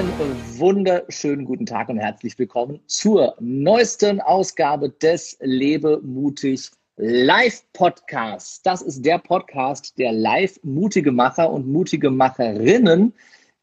Einen wunderschönen guten Tag und herzlich willkommen zur neuesten Ausgabe des Lebe mutig Live Podcast. Das ist der Podcast, der live mutige Macher und mutige Macherinnen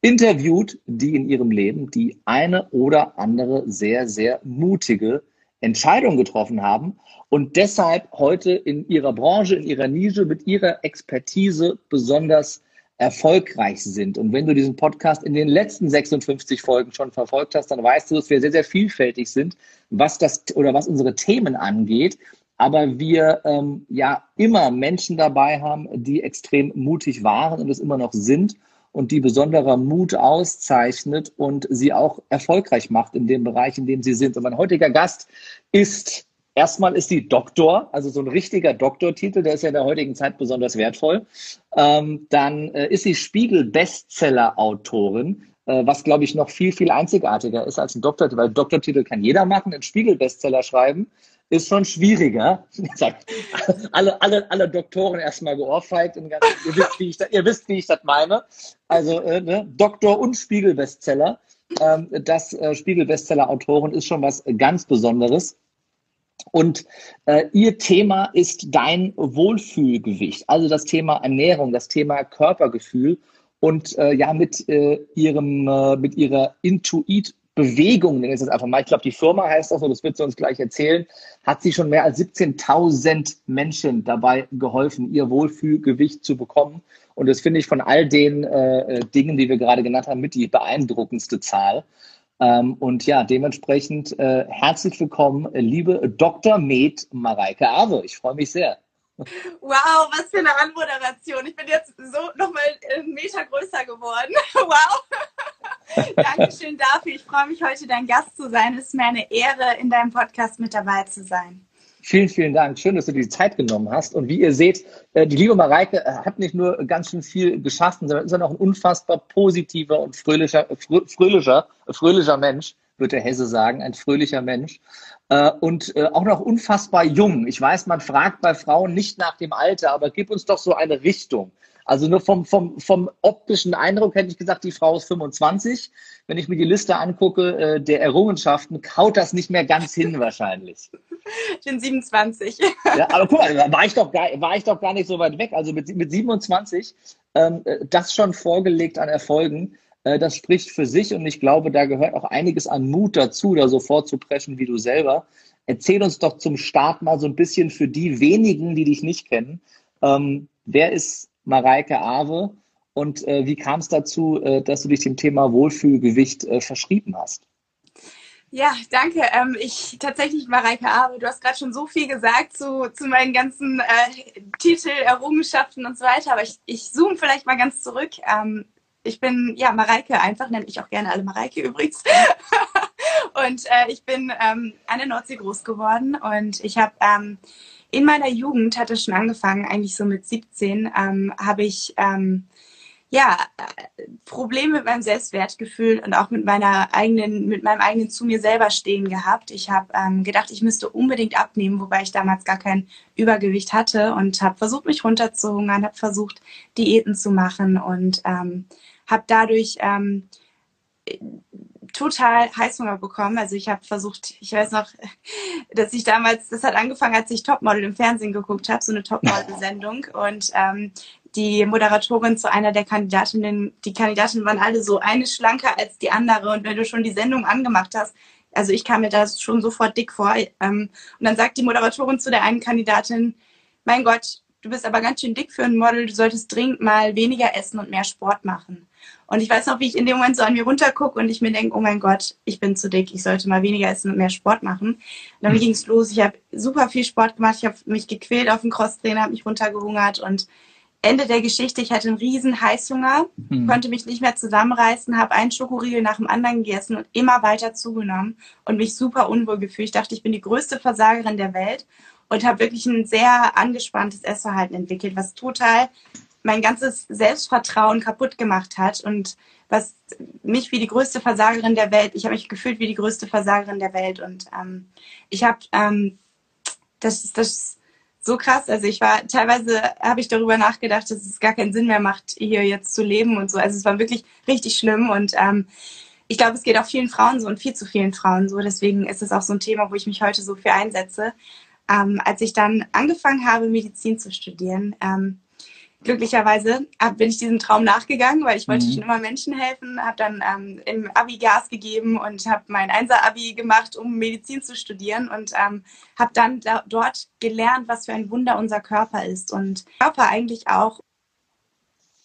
interviewt, die in ihrem Leben die eine oder andere sehr, sehr mutige Entscheidung getroffen haben und deshalb heute in ihrer Branche, in ihrer Nische mit ihrer Expertise besonders erfolgreich sind. Und wenn du diesen Podcast in den letzten 56 Folgen schon verfolgt hast, dann weißt du, dass wir sehr, sehr vielfältig sind, was das oder was unsere Themen angeht. Aber wir ähm, ja immer Menschen dabei haben, die extrem mutig waren und es immer noch sind und die besonderer Mut auszeichnet und sie auch erfolgreich macht in dem Bereich, in dem sie sind. Und mein heutiger Gast ist Erstmal ist die Doktor, also so ein richtiger Doktortitel, der ist ja in der heutigen Zeit besonders wertvoll. Ähm, dann äh, ist sie Spiegel-Bestseller-Autorin, äh, was, glaube ich, noch viel, viel einzigartiger ist als ein Doktortitel, weil Doktortitel kann jeder machen, einen Spiegel-Bestseller schreiben ist schon schwieriger. alle, alle, alle Doktoren erstmal geohrfeigt. Ihr wisst, wie ich das, ihr wisst, wie ich das meine. Also äh, ne? Doktor und Spiegel-Bestseller. Ähm, das äh, Spiegel-Bestseller-Autoren ist schon was ganz Besonderes. Und äh, ihr Thema ist dein Wohlfühlgewicht, also das Thema Ernährung, das Thema Körpergefühl und äh, ja mit äh, ihrem äh, mit ihrer Intuit Bewegung, nenne ich das einfach mal. Ich glaube, die Firma heißt das, und das wird sie uns gleich erzählen, hat sie schon mehr als 17.000 Menschen dabei geholfen, ihr Wohlfühlgewicht zu bekommen. Und das finde ich von all den äh, Dingen, die wir gerade genannt haben, mit die beeindruckendste Zahl. Ähm, und ja, dementsprechend äh, herzlich willkommen, liebe Dr. Med Mareike Awe. Ich freue mich sehr. Wow, was für eine Anmoderation. Ich bin jetzt so nochmal einen Meter größer geworden. Wow. Dankeschön dafür. Ich freue mich, heute dein Gast zu sein. Es ist mir eine Ehre, in deinem Podcast mit dabei zu sein. Vielen, vielen Dank. Schön, dass du dir die Zeit genommen hast. Und wie ihr seht, äh, die liebe Mareike äh, hat nicht nur ganz schön viel geschaffen, sondern ist auch ein unfassbar positiver und fröhlicher, fröhlicher, fröhlicher Mensch, wird der Hesse sagen, ein fröhlicher Mensch. Äh, und auch noch unfassbar jung. Ich weiß, man fragt bei Frauen nicht nach dem Alter, aber gib uns doch so eine Richtung. Also nur vom, vom, vom optischen Eindruck hätte ich gesagt, die Frau ist 25. Wenn ich mir die Liste angucke äh, der Errungenschaften, kaut das nicht mehr ganz hin wahrscheinlich. Ich bin 27. Ja, aber guck mal, da war ich doch gar, war ich doch gar nicht so weit weg. Also mit, mit 27, ähm, das schon vorgelegt an Erfolgen, äh, das spricht für sich und ich glaube, da gehört auch einiges an Mut dazu, da so vorzupreschen wie du selber. Erzähl uns doch zum Start mal so ein bisschen für die wenigen, die dich nicht kennen. Ähm, wer ist Mareike Awe. Und äh, wie kam es dazu, äh, dass du dich dem Thema Wohlfühlgewicht äh, verschrieben hast? Ja, danke. Ähm, ich tatsächlich, Mareike Awe, du hast gerade schon so viel gesagt zu, zu meinen ganzen äh, Titel, Errungenschaften und so weiter, aber ich, ich zoome vielleicht mal ganz zurück. Ähm, ich bin, ja, Mareike einfach, nenne ich auch gerne alle Mareike übrigens. und äh, ich bin ähm, an der Nordsee groß geworden und ich habe ähm, in meiner Jugend hat es schon angefangen, eigentlich so mit 17, ähm, habe ich ähm, ja Probleme mit meinem Selbstwertgefühl und auch mit meiner eigenen, mit meinem eigenen zu mir selber stehen gehabt. Ich habe ähm, gedacht, ich müsste unbedingt abnehmen, wobei ich damals gar kein Übergewicht hatte und habe versucht, mich runterzuhungern, habe versucht, Diäten zu machen und ähm, habe dadurch ähm, total Heißhunger bekommen. Also ich habe versucht, ich weiß noch, dass ich damals, das hat angefangen, als ich Topmodel im Fernsehen geguckt habe, so eine Topmodel-Sendung. Und ähm, die Moderatorin zu einer der Kandidatinnen, die Kandidatinnen waren alle so eine schlanker als die andere. Und wenn du schon die Sendung angemacht hast, also ich kam mir da schon sofort dick vor. Ähm, und dann sagt die Moderatorin zu der einen Kandidatin, mein Gott, du bist aber ganz schön dick für ein Model, du solltest dringend mal weniger essen und mehr Sport machen. Und ich weiß noch, wie ich in dem Moment so an mir runtergucke und ich mir denke, oh mein Gott, ich bin zu dick, ich sollte mal weniger essen und mehr Sport machen. Und dann mhm. ging es los. Ich habe super viel Sport gemacht, ich habe mich gequält auf dem Crosstrainer, habe mich runtergehungert und Ende der Geschichte, ich hatte einen riesen Heißhunger, mhm. konnte mich nicht mehr zusammenreißen, habe einen Schokoriegel nach dem anderen gegessen und immer weiter zugenommen und mich super unwohl gefühlt. Ich dachte, ich bin die größte Versagerin der Welt und habe wirklich ein sehr angespanntes Essverhalten entwickelt, was total mein ganzes Selbstvertrauen kaputt gemacht hat und was mich wie die größte Versagerin der Welt, ich habe mich gefühlt wie die größte Versagerin der Welt und ähm, ich habe, ähm, das, das ist so krass, also ich war, teilweise habe ich darüber nachgedacht, dass es gar keinen Sinn mehr macht, hier jetzt zu leben und so, also es war wirklich richtig schlimm und ähm, ich glaube, es geht auch vielen Frauen so und viel zu vielen Frauen so. Deswegen ist es auch so ein Thema, wo ich mich heute so für einsetze. Ähm, als ich dann angefangen habe, Medizin zu studieren, ähm, glücklicherweise hab, bin ich diesem Traum nachgegangen, weil ich wollte mhm. schon immer Menschen helfen, habe dann ähm, im Abi Gas gegeben und habe mein Einser-Abi gemacht, um Medizin zu studieren und ähm, habe dann da, dort gelernt, was für ein Wunder unser Körper ist und Körper eigentlich auch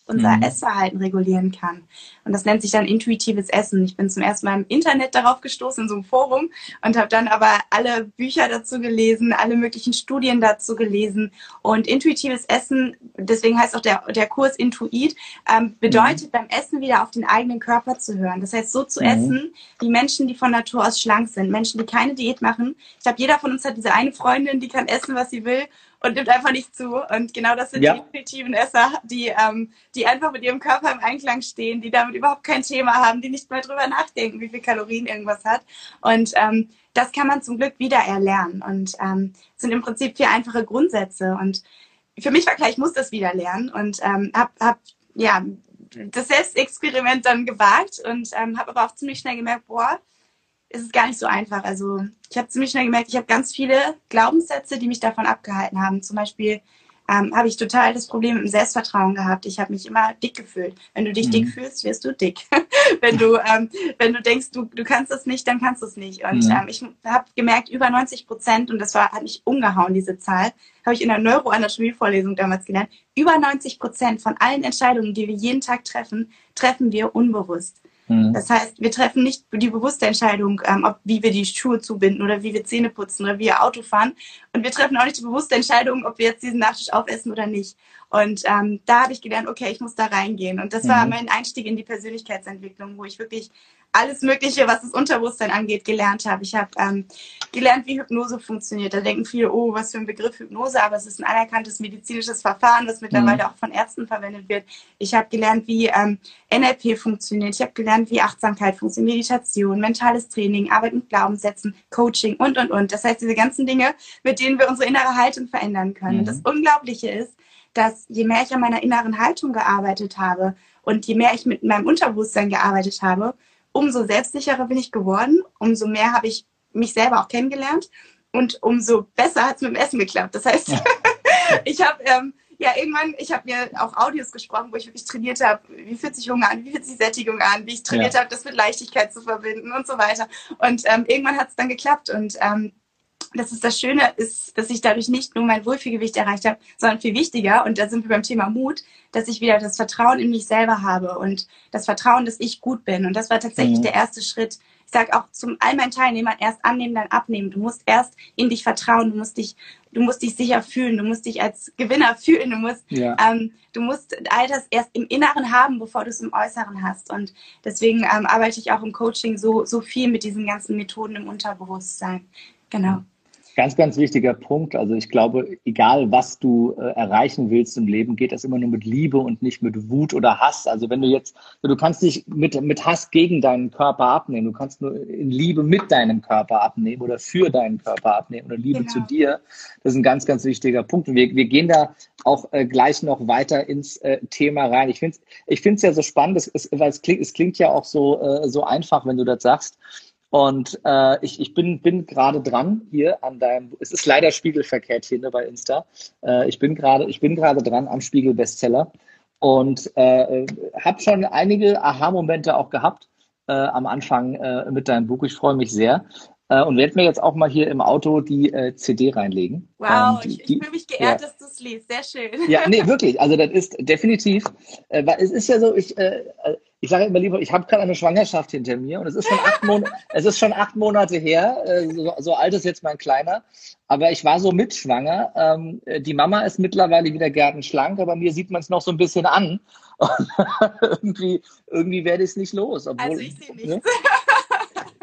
unser mhm. Essverhalten regulieren kann. Und das nennt sich dann intuitives Essen. Ich bin zum ersten Mal im Internet darauf gestoßen, in so einem Forum und habe dann aber alle Bücher dazu gelesen, alle möglichen Studien dazu gelesen. Und intuitives Essen, deswegen heißt auch der, der Kurs Intuit, ähm, bedeutet mhm. beim Essen wieder auf den eigenen Körper zu hören. Das heißt, so zu mhm. essen, wie Menschen, die von Natur aus schlank sind, Menschen, die keine Diät machen. Ich glaube, jeder von uns hat diese eine Freundin, die kann essen, was sie will und nimmt einfach nicht zu. Und genau das sind ja. die intuitiven Esser, die, ähm, die einfach mit ihrem Körper im Einklang stehen, die damit überhaupt kein Thema haben, die nicht mal drüber nachdenken, wie viel Kalorien irgendwas hat. Und ähm, das kann man zum Glück wieder erlernen. Und ähm, sind im Prinzip vier einfache Grundsätze. Und für mich war klar, ich muss das wieder lernen und ähm, habe hab, ja, das Selbstexperiment dann gewagt und ähm, habe aber auch ziemlich schnell gemerkt, boah, ist es gar nicht so einfach. Also ich habe ziemlich schnell gemerkt, ich habe ganz viele Glaubenssätze, die mich davon abgehalten haben. Zum Beispiel ähm, habe ich total das Problem mit dem Selbstvertrauen gehabt. Ich habe mich immer dick gefühlt. Wenn du dich mhm. dick fühlst, wirst du dick. wenn du ähm, wenn du denkst, du, du kannst das nicht, dann kannst du es nicht. Und mhm. ähm, ich habe gemerkt, über 90 Prozent, und das war, hat mich umgehauen, diese Zahl, habe ich in der Neuroanatomie-Vorlesung damals gelernt, über 90 Prozent von allen Entscheidungen, die wir jeden Tag treffen, treffen wir unbewusst. Mhm. Das heißt, wir treffen nicht die bewusste Entscheidung, ähm, ob, wie wir die Schuhe zubinden oder wie wir Zähne putzen oder wie wir Auto fahren. Und wir treffen auch nicht die bewusste Entscheidung, ob wir jetzt diesen Nachtisch aufessen oder nicht. Und ähm, da habe ich gelernt, okay, ich muss da reingehen. Und das mhm. war mein Einstieg in die Persönlichkeitsentwicklung, wo ich wirklich alles Mögliche, was das Unterbewusstsein angeht, gelernt habe. Ich habe ähm, gelernt, wie Hypnose funktioniert. Da denken viele, oh, was für ein Begriff Hypnose, aber es ist ein anerkanntes medizinisches Verfahren, was mittlerweile mhm. auch von Ärzten verwendet wird. Ich habe gelernt, wie ähm, NLP funktioniert. Ich habe gelernt, wie Achtsamkeit funktioniert, Meditation, mentales Training, Arbeit mit Glaubenssätzen, Coaching und, und, und. Das heißt, diese ganzen Dinge, mit denen wir unsere innere Haltung verändern können. Mhm. Und das Unglaubliche ist, dass je mehr ich an meiner inneren Haltung gearbeitet habe und je mehr ich mit meinem Unterbewusstsein gearbeitet habe, umso selbstsicherer bin ich geworden, umso mehr habe ich mich selber auch kennengelernt und umso besser hat es mit dem Essen geklappt. Das heißt, ja. ich habe ähm, ja irgendwann, ich habe mir auch Audios gesprochen, wo ich wirklich trainiert habe, wie fühlt sich Hunger an, wie fühlt sich Sättigung an, wie ich trainiert ja. habe, das mit Leichtigkeit zu verbinden und so weiter. Und ähm, irgendwann hat es dann geklappt und ähm, das ist das Schöne, ist, dass ich dadurch nicht nur mein Wohlfühlgewicht erreicht habe, sondern viel wichtiger, und da sind wir beim Thema Mut, dass ich wieder das Vertrauen in mich selber habe und das Vertrauen, dass ich gut bin. Und das war tatsächlich mhm. der erste Schritt. Ich sage auch zu all meinen Teilnehmern, erst annehmen, dann abnehmen. Du musst erst in dich vertrauen, du musst dich, du musst dich sicher fühlen, du musst dich als Gewinner fühlen, du musst, ja. ähm, du musst all das erst im Inneren haben, bevor du es im Äußeren hast. Und deswegen ähm, arbeite ich auch im Coaching so, so viel mit diesen ganzen Methoden im Unterbewusstsein. Genau. Ganz, ganz wichtiger Punkt. Also ich glaube, egal was du äh, erreichen willst im Leben, geht das immer nur mit Liebe und nicht mit Wut oder Hass. Also wenn du jetzt, du kannst nicht mit, mit Hass gegen deinen Körper abnehmen, du kannst nur in Liebe mit deinem Körper abnehmen oder für deinen Körper abnehmen oder Liebe genau. zu dir. Das ist ein ganz, ganz wichtiger Punkt. Und wir, wir gehen da auch äh, gleich noch weiter ins äh, Thema rein. Ich finde es ich find's ja so spannend, es, es, weil es klingt, es klingt ja auch so, äh, so einfach, wenn du das sagst. Und äh, ich, ich bin, bin gerade dran hier an deinem, es ist leider spiegelverkehrt hier ne, bei Insta. Äh, ich bin gerade, ich bin gerade dran am Spiegel-Bestseller und äh, habe schon einige Aha-Momente auch gehabt äh, am Anfang äh, mit deinem Buch. Ich freue mich sehr äh, und werde mir jetzt auch mal hier im Auto die äh, CD reinlegen. Wow, die, ich, ich fühle mich geehrt, ja. dass du es liest. Sehr schön. Ja, nee, wirklich. Also das ist definitiv, äh, weil es ist ja so, ich, äh, ich sage immer lieber, ich habe gerade eine Schwangerschaft hinter mir und es ist schon acht, Mon es ist schon acht Monate her, äh, so, so, alt ist jetzt mein Kleiner, aber ich war so mitschwanger. Ähm, die Mama ist mittlerweile wieder gärtenschlank, aber mir sieht man es noch so ein bisschen an. irgendwie irgendwie werde ich es nicht los. Obwohl, also ich sehe nichts. Ne?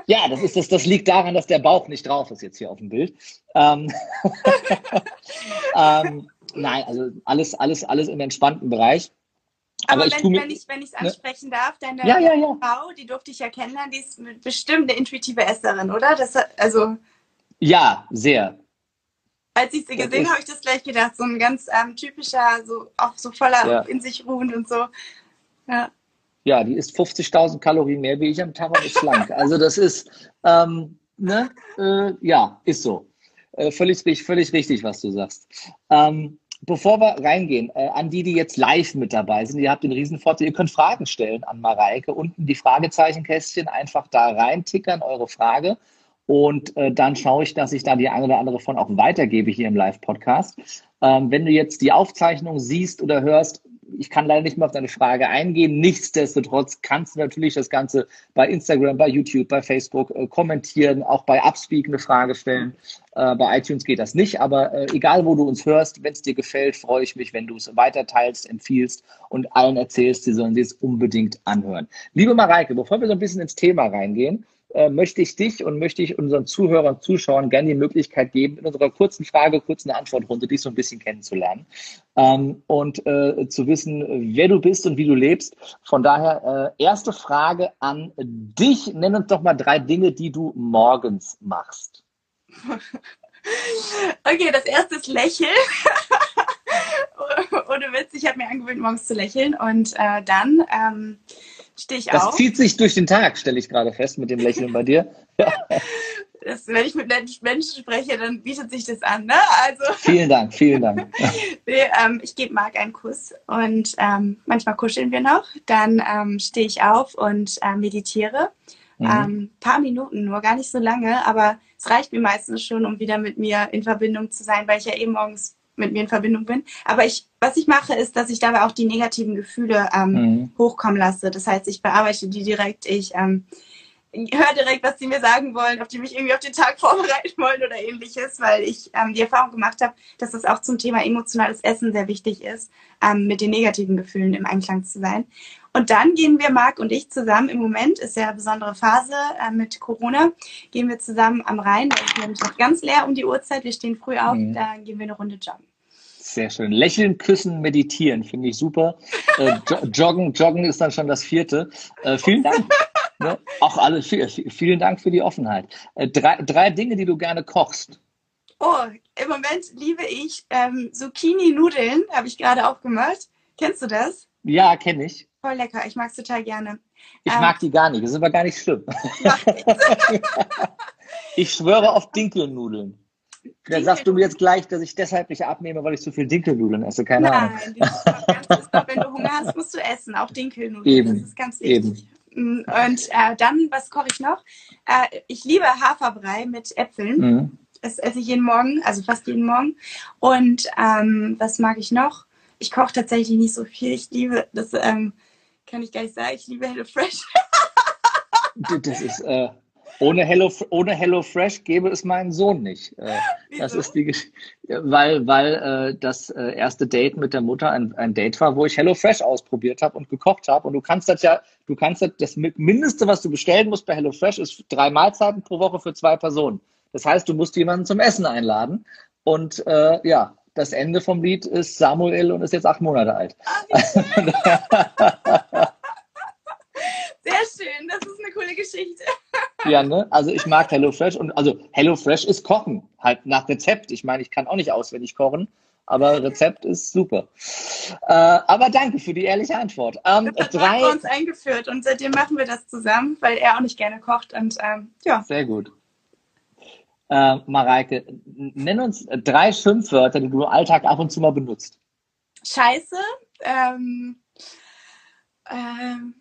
Ja, das, ist, das, das liegt daran, dass der Bauch nicht drauf ist jetzt hier auf dem Bild. Ähm, ähm, nein, also alles, alles, alles im entspannten Bereich. Aber, Aber wenn, wenn ich wenn ich es ne? ansprechen ne? darf, deine ja, ja, ja. Frau, die durfte ich ja kennenlernen, die ist bestimmt eine intuitive Esserin, oder? Das, also ja, sehr. Als ich sie gesehen habe, habe ich das gleich gedacht, so ein ganz ähm, typischer, so auch so voller in sich ruhend und so. Ja. ja, die isst 50.000 Kalorien mehr wie ich am Tag und ist schlank. Also das ist, ähm, ne, äh, ja, ist so. Äh, völlig, völlig richtig, was du sagst. Ähm, bevor wir reingehen, äh, an die, die jetzt live mit dabei sind, ihr habt den Riesenvorteil, ihr könnt Fragen stellen an Mareike. Unten die Fragezeichenkästchen einfach da reintickern, eure Frage. Und äh, dann schaue ich, dass ich da die eine oder andere von auch weitergebe hier im Live-Podcast. Ähm, wenn du jetzt die Aufzeichnung siehst oder hörst, ich kann leider nicht mehr auf deine Frage eingehen. Nichtsdestotrotz kannst du natürlich das Ganze bei Instagram, bei YouTube, bei Facebook äh, kommentieren, auch bei Upspeak eine Frage stellen. Äh, bei iTunes geht das nicht, aber äh, egal, wo du uns hörst, wenn es dir gefällt, freue ich mich, wenn du es weiterteilst, empfiehlst und allen erzählst, sie sollen es unbedingt anhören. Liebe Mareike, bevor wir so ein bisschen ins Thema reingehen, äh, möchte ich dich und möchte ich unseren Zuhörern Zuschauern gerne die Möglichkeit geben, in unserer kurzen Frage, kurzen Antwortrunde dich so ein bisschen kennenzulernen ähm, und äh, zu wissen, wer du bist und wie du lebst. Von daher, äh, erste Frage an dich. Nenn uns doch mal drei Dinge, die du morgens machst. Okay, das erste ist Lächeln. Ohne Witz, ich habe mir angewöhnt, morgens zu lächeln. Und äh, dann ähm, stehe ich das auf. Das zieht sich durch den Tag, stelle ich gerade fest, mit dem Lächeln bei dir. Das, wenn ich mit Menschen spreche, dann bietet sich das an. Ne? Also, vielen Dank, vielen Dank. nee, ähm, ich gebe Marc einen Kuss und ähm, manchmal kuscheln wir noch. Dann ähm, stehe ich auf und äh, meditiere. Mhm. Ähm, paar Minuten, nur gar nicht so lange, aber es reicht mir meistens schon, um wieder mit mir in Verbindung zu sein, weil ich ja eben morgens mit mir in Verbindung bin. Aber ich, was ich mache, ist, dass ich dabei auch die negativen Gefühle ähm, mhm. hochkommen lasse. Das heißt, ich bearbeite die direkt, ich ähm, höre direkt, was sie mir sagen wollen, ob die mich irgendwie auf den Tag vorbereiten wollen oder ähnliches, weil ich ähm, die Erfahrung gemacht habe, dass das auch zum Thema emotionales Essen sehr wichtig ist, ähm, mit den negativen Gefühlen im Einklang zu sein. Und dann gehen wir, Marc und ich, zusammen, im Moment ist ja eine besondere Phase äh, mit Corona, gehen wir zusammen am Rhein, da ist nämlich noch ganz leer um die Uhrzeit, wir stehen früh auf, mhm. da gehen wir eine Runde joggen. Sehr schön. Lächeln, küssen, meditieren, finde ich super. Äh, joggen, joggen ist dann schon das vierte. Äh, vielen Dank. Ne? Auch alle, vielen Dank für die Offenheit. Äh, drei, drei Dinge, die du gerne kochst. Oh, im Moment liebe ich ähm, Zucchini-Nudeln, habe ich gerade aufgemacht. Kennst du das? Ja, kenne ich. Voll lecker, ich mag es total gerne. Ich ähm, mag die gar nicht, das ist aber gar nicht schlimm. ich schwöre auf Dinkelnudeln. Dann sagst du mir jetzt gleich, dass ich deshalb nicht abnehme, weil ich zu viel Dinkelnudeln esse. Keine Nein, Ahnung. Nein, wenn du Hunger hast, musst du essen, auch Dinkelnudeln. Eben. Das ist ganz wichtig. Eben. Mm, und äh, dann, was koche ich noch? Äh, ich liebe Haferbrei mit Äpfeln. Mhm. Das esse ich jeden Morgen, also fast jeden Morgen. Und ähm, was mag ich noch? Ich koche tatsächlich nicht so viel. Ich liebe, das ähm, kann ich gar nicht sagen, ich liebe HelloFresh. das ist, äh, ohne Hello, ohne Hello Fresh gäbe es meinen Sohn nicht. Äh, das ist die Geschichte, weil, weil äh, das äh, erste Date mit der Mutter ein, ein Date war, wo ich Hello Fresh ausprobiert habe und gekocht habe. Und du kannst das ja, du kannst das, das Mindeste, was du bestellen musst bei Hello Fresh, ist drei Mahlzeiten pro Woche für zwei Personen. Das heißt, du musst jemanden zum Essen einladen. Und äh, ja, das Ende vom Lied ist Samuel und ist jetzt acht Monate alt. Ah, Sehr schön, das ist eine coole Geschichte. Ja, ne? Also ich mag HelloFresh und also HelloFresh ist Kochen, halt nach Rezept. Ich meine, ich kann auch nicht auswendig kochen, aber Rezept ist super. Äh, aber danke für die ehrliche Antwort. Ähm, das hat drei... uns eingeführt und seitdem machen wir das zusammen, weil er auch nicht gerne kocht und ähm, ja. Sehr gut. Äh, Mareike, nenn uns drei Schimpfwörter, die du im Alltag ab und zu mal benutzt. Scheiße, ähm, ähm,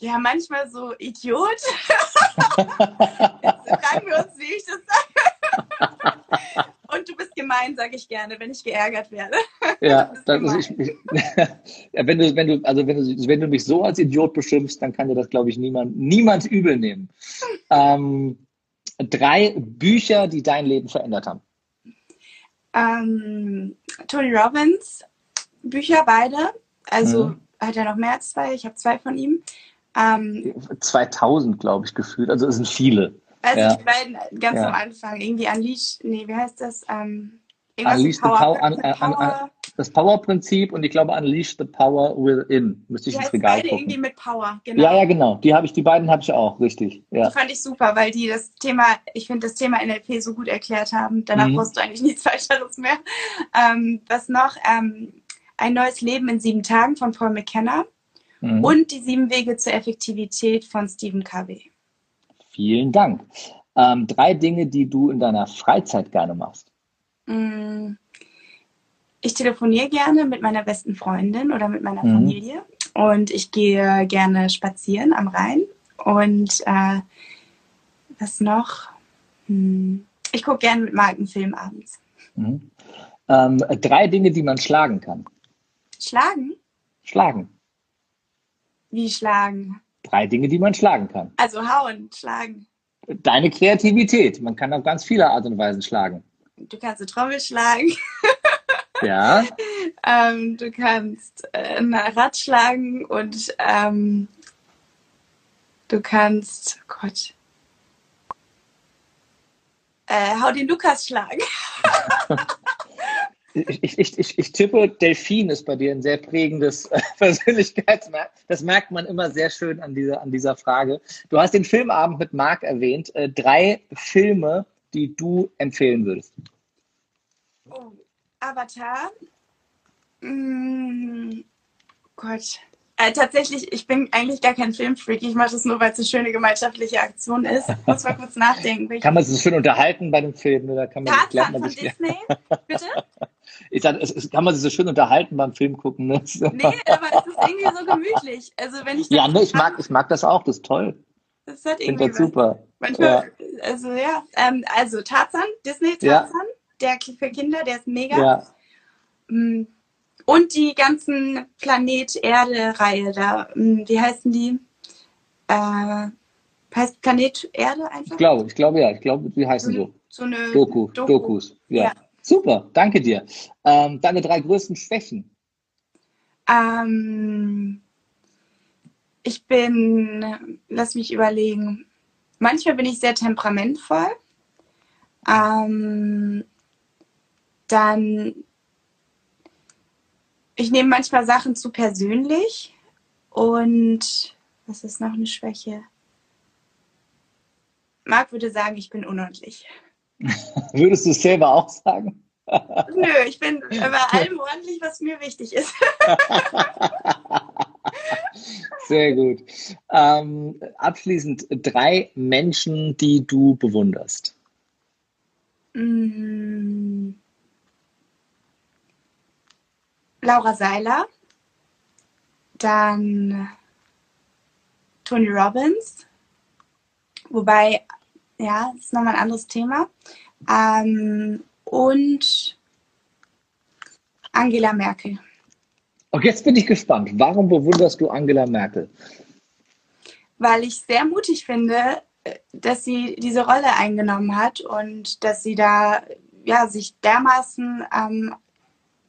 ja, manchmal so Idiot. Jetzt fragen wir uns, wie ich das sage. Und du bist gemein, sage ich gerne, wenn ich geärgert werde. Ja, das ist ich, ja, wenn du, wenn du, also wenn du, wenn du mich so als Idiot beschimpfst, dann kann dir das, glaube ich, niemand, niemand übel nehmen. Ähm, drei Bücher, die dein Leben verändert haben. Ähm, Tony Robbins Bücher beide. Also mhm. hat er noch mehr als zwei. Ich habe zwei von ihm. Ähm, 2000, glaube ich, gefühlt. Also es sind viele. Also ja. die beiden ganz ja. am Anfang. Irgendwie Unleash, nee, wie heißt das? Ähm, Unleash Power, Power, an, an, an, das Power-Prinzip und ich glaube Unleash the Power Within. Müsste ich ins Regal beide gucken. irgendwie mit Power, genau. Ja, ja, genau. Die habe ich, die beiden habe ich auch, richtig. Ja. Die fand ich super, weil die das Thema, ich finde das Thema NLP so gut erklärt haben. Danach mhm. brauchst du eigentlich nichts weiteres mehr. Ähm, was noch? Ähm, ein neues Leben in sieben Tagen von Paul McKenna. Mhm. und die sieben Wege zur Effektivität von Stephen Covey. Vielen Dank. Ähm, drei Dinge, die du in deiner Freizeit gerne machst. Mm, ich telefoniere gerne mit meiner besten Freundin oder mit meiner mhm. Familie und ich gehe gerne spazieren am Rhein und äh, was noch? Hm, ich gucke gerne mit Marken Film abends. Mhm. Ähm, drei Dinge, die man schlagen kann. Schlagen? Schlagen. Wie schlagen? Drei Dinge, die man schlagen kann. Also hauen, schlagen. Deine Kreativität. Man kann auf ganz viele Art und Weisen schlagen. Du kannst eine Trommel schlagen. Ja. ähm, du kannst äh, ein Rad schlagen und ähm, du kannst, oh Gott, äh, hau den Lukas schlagen. ich, ich, ich, ich tippe, Delfin ist bei dir ein sehr prägendes äh, Persönlichkeitsmerk. Das merkt man immer sehr schön an dieser, an dieser Frage. Du hast den Filmabend mit Marc erwähnt. Äh, drei Filme, die du empfehlen würdest. Oh, Avatar. Mm, Gott. Äh, tatsächlich, ich bin eigentlich gar kein Filmfreak. Ich mache das nur, weil es eine schöne gemeinschaftliche Aktion ist. Ich muss mal kurz nachdenken. Kann man sich schön unterhalten bei dem Film? Oder kann man, Tarzan von Disney? Bitte? Ich sag, es, es, kann man sich so schön unterhalten beim Film gucken. Ne? Nee, aber es ist irgendwie so gemütlich. Also wenn ich ja, ne, ich mag, ich mag das auch. Das ist toll. Das hat irgendwie das super. Manchmal, ja. also ja, ähm, also Tarzan, Disney Tarzan, ja. der für Kinder, der ist mega. Ja. Mm, und die ganzen Planet Erde-Reihe da, hm, wie heißen die? Äh, heißt Planet Erde einfach? Ich glaube, ich glaube ja, ich glaube, die heißen so. So eine Doku, Doku. Dokus. Ja. Super, danke dir. Ähm, deine drei größten Schwächen? Ähm, ich bin, lass mich überlegen, manchmal bin ich sehr temperamentvoll. Ähm, dann ich nehme manchmal Sachen zu persönlich und was ist noch eine Schwäche? Marc würde sagen, ich bin unordentlich. Würdest du es selber auch sagen? Nö, ich bin bei allem ordentlich, was mir wichtig ist. Sehr gut. Ähm, abschließend drei Menschen, die du bewunderst. Mm. Laura Seiler, dann Tony Robbins, wobei, ja, das ist nochmal ein anderes Thema, ähm, und Angela Merkel. Und jetzt bin ich gespannt. Warum bewunderst du Angela Merkel? Weil ich sehr mutig finde, dass sie diese Rolle eingenommen hat und dass sie da ja, sich dermaßen ähm,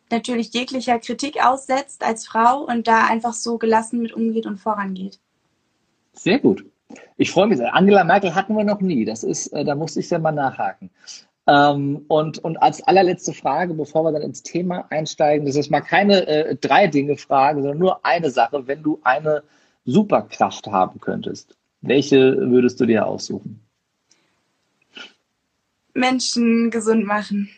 natürlich jeglicher Kritik aussetzt als Frau und da einfach so gelassen mit umgeht und vorangeht. Sehr gut. Ich freue mich sehr. Angela Merkel hatten wir noch nie. Das ist, äh, da musste ich ja mal nachhaken. Ähm, und, und als allerletzte Frage, bevor wir dann ins Thema einsteigen, das ist mal keine äh, drei Dinge Frage, sondern nur eine Sache. Wenn du eine Superkraft haben könntest, welche würdest du dir aussuchen? Menschen gesund machen.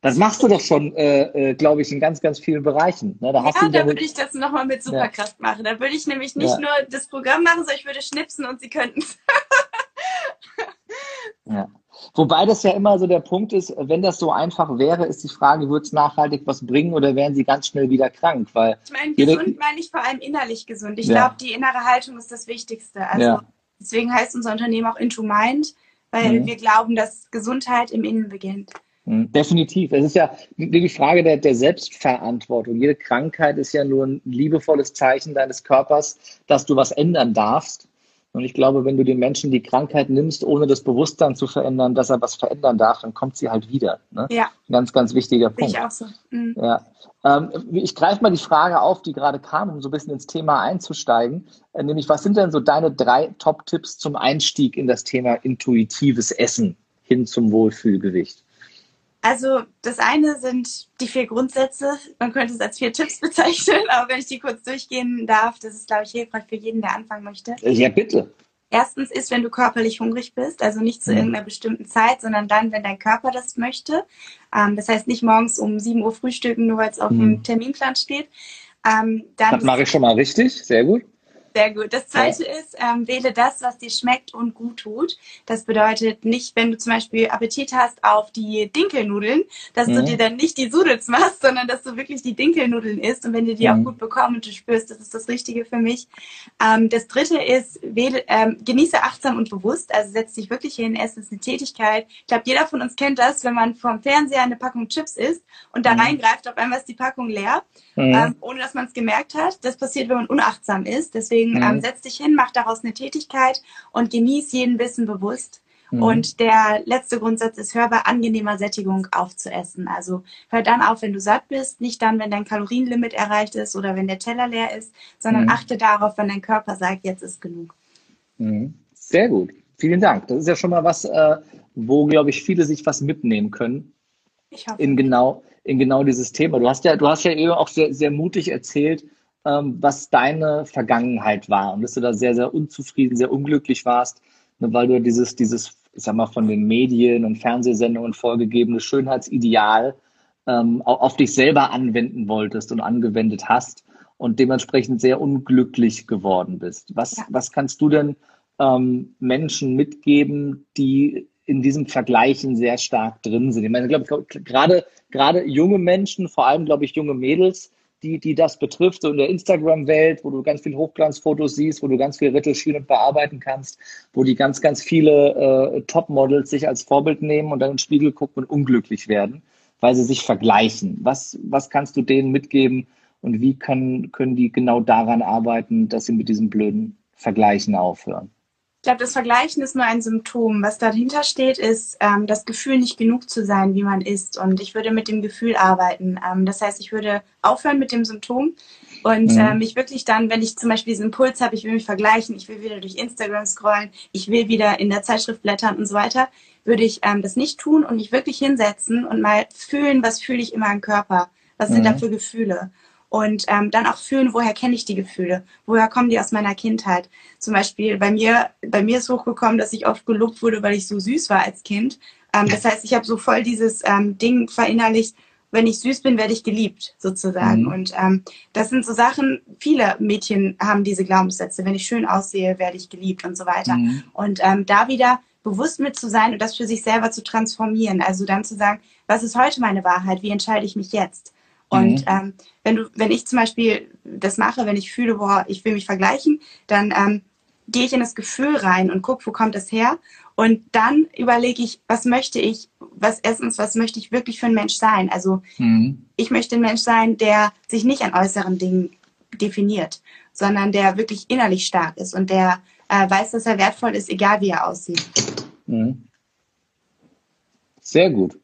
Das machst du doch schon, äh, äh, glaube ich, in ganz, ganz vielen Bereichen. Ne? Da ja, da würde ich das nochmal mit Superkraft ja. machen. Da würde ich nämlich nicht ja. nur das Programm machen, sondern ich würde schnipsen und sie könnten es. ja. Wobei das ja immer so der Punkt ist, wenn das so einfach wäre, ist die Frage, würde es nachhaltig was bringen oder wären sie ganz schnell wieder krank? Weil ich meine, gesund meine ich vor allem innerlich gesund. Ich ja. glaube, die innere Haltung ist das Wichtigste. Also ja. deswegen heißt unser Unternehmen auch Into Mind, weil mhm. wir glauben, dass Gesundheit im Innen beginnt. Hm, definitiv. Es ist ja die Frage der, der Selbstverantwortung. Jede Krankheit ist ja nur ein liebevolles Zeichen deines Körpers, dass du was ändern darfst. Und ich glaube, wenn du den Menschen die Krankheit nimmst, ohne das Bewusstsein zu verändern, dass er was verändern darf, dann kommt sie halt wieder. Ne? Ja. Ein ganz, ganz wichtiger Punkt. Ich auch so. Mhm. Ja. Ähm, ich greife mal die Frage auf, die gerade kam, um so ein bisschen ins Thema einzusteigen. Äh, nämlich, was sind denn so deine drei Top-Tipps zum Einstieg in das Thema intuitives Essen hin zum Wohlfühlgewicht? Also das eine sind die vier Grundsätze. Man könnte es als vier Tipps bezeichnen, aber wenn ich die kurz durchgehen darf, das ist, glaube ich, hilfreich für jeden, der anfangen möchte. Ja, bitte. Erstens ist, wenn du körperlich hungrig bist, also nicht zu mhm. irgendeiner bestimmten Zeit, sondern dann, wenn dein Körper das möchte. Ähm, das heißt nicht morgens um 7 Uhr frühstücken, nur weil es auf mhm. dem Terminplan steht. Ähm, das mache ich schon mal richtig, sehr gut. Sehr gut. Das zweite ja. ist, ähm, wähle das, was dir schmeckt und gut tut. Das bedeutet nicht, wenn du zum Beispiel Appetit hast auf die Dinkelnudeln, dass mhm. du dir dann nicht die Sudels machst, sondern dass du wirklich die Dinkelnudeln isst und wenn du die mhm. auch gut bekommst und du spürst, das ist das Richtige für mich. Ähm, das dritte ist, wähle, ähm, genieße achtsam und bewusst, also setz dich wirklich hin, es ist eine Tätigkeit. Ich glaube, jeder von uns kennt das, wenn man vom Fernseher eine Packung Chips isst und da mhm. reingreift, auf einmal ist die Packung leer, mhm. ähm, ohne dass man es gemerkt hat. Das passiert, wenn man unachtsam ist. Deswegen Deswegen ähm, mhm. ähm, setz dich hin, mach daraus eine Tätigkeit und genieß jeden Bissen bewusst. Mhm. Und der letzte Grundsatz ist, hör bei angenehmer Sättigung auf zu essen. Also hör dann auf, wenn du satt bist, nicht dann, wenn dein Kalorienlimit erreicht ist oder wenn der Teller leer ist, sondern mhm. achte darauf, wenn dein Körper sagt, jetzt ist genug. Mhm. Sehr gut. Vielen Dank. Das ist ja schon mal was, äh, wo, glaube ich, viele sich was mitnehmen können. Ich hoffe. In genau, in genau dieses Thema. Du hast ja, du hast ja eben auch sehr, sehr mutig erzählt, was deine Vergangenheit war und dass du da sehr, sehr unzufrieden, sehr unglücklich warst, ne, weil du dieses, dieses, ich sag mal, von den Medien und Fernsehsendungen vorgegebene Schönheitsideal ähm, auf dich selber anwenden wolltest und angewendet hast und dementsprechend sehr unglücklich geworden bist. Was, ja. was kannst du denn ähm, Menschen mitgeben, die in diesem Vergleichen sehr stark drin sind? Ich meine, ich glaube, gerade, gerade junge Menschen, vor allem, glaube ich, junge Mädels, die, die das betrifft, so in der Instagram-Welt, wo du ganz viel Hochglanzfotos siehst, wo du ganz viel retuschieren und bearbeiten kannst, wo die ganz, ganz viele äh, Top-Models sich als Vorbild nehmen und dann in den Spiegel gucken und unglücklich werden, weil sie sich vergleichen. Was, was kannst du denen mitgeben und wie können, können die genau daran arbeiten, dass sie mit diesem blöden Vergleichen aufhören? Ich glaube, das Vergleichen ist nur ein Symptom. Was dahinter steht, ist ähm, das Gefühl, nicht genug zu sein, wie man ist. Und ich würde mit dem Gefühl arbeiten. Ähm, das heißt, ich würde aufhören mit dem Symptom und mhm. äh, mich wirklich dann, wenn ich zum Beispiel diesen Impuls habe, ich will mich vergleichen, ich will wieder durch Instagram scrollen, ich will wieder in der Zeitschrift blättern und so weiter, würde ich ähm, das nicht tun und mich wirklich hinsetzen und mal fühlen, was fühle ich in meinem Körper, was sind da mhm. für Gefühle und ähm, dann auch fühlen, woher kenne ich die Gefühle, woher kommen die aus meiner Kindheit. Zum Beispiel bei mir, bei mir ist hochgekommen, dass ich oft gelobt wurde, weil ich so süß war als Kind. Ähm, das heißt, ich habe so voll dieses ähm, Ding verinnerlicht, wenn ich süß bin, werde ich geliebt, sozusagen. Mhm. Und ähm, das sind so Sachen, viele Mädchen haben diese Glaubenssätze, wenn ich schön aussehe, werde ich geliebt und so weiter. Mhm. Und ähm, da wieder bewusst mit zu sein und das für sich selber zu transformieren. Also dann zu sagen, was ist heute meine Wahrheit? Wie entscheide ich mich jetzt? Und mhm. ähm, wenn du, wenn ich zum Beispiel das mache, wenn ich fühle, boah, ich will mich vergleichen, dann ähm, gehe ich in das Gefühl rein und gucke, wo kommt das her? Und dann überlege ich, was möchte ich, was erstens, was möchte ich wirklich für ein Mensch sein? Also mhm. ich möchte ein Mensch sein, der sich nicht an äußeren Dingen definiert, sondern der wirklich innerlich stark ist und der äh, weiß, dass er wertvoll ist, egal wie er aussieht. Mhm. Sehr gut.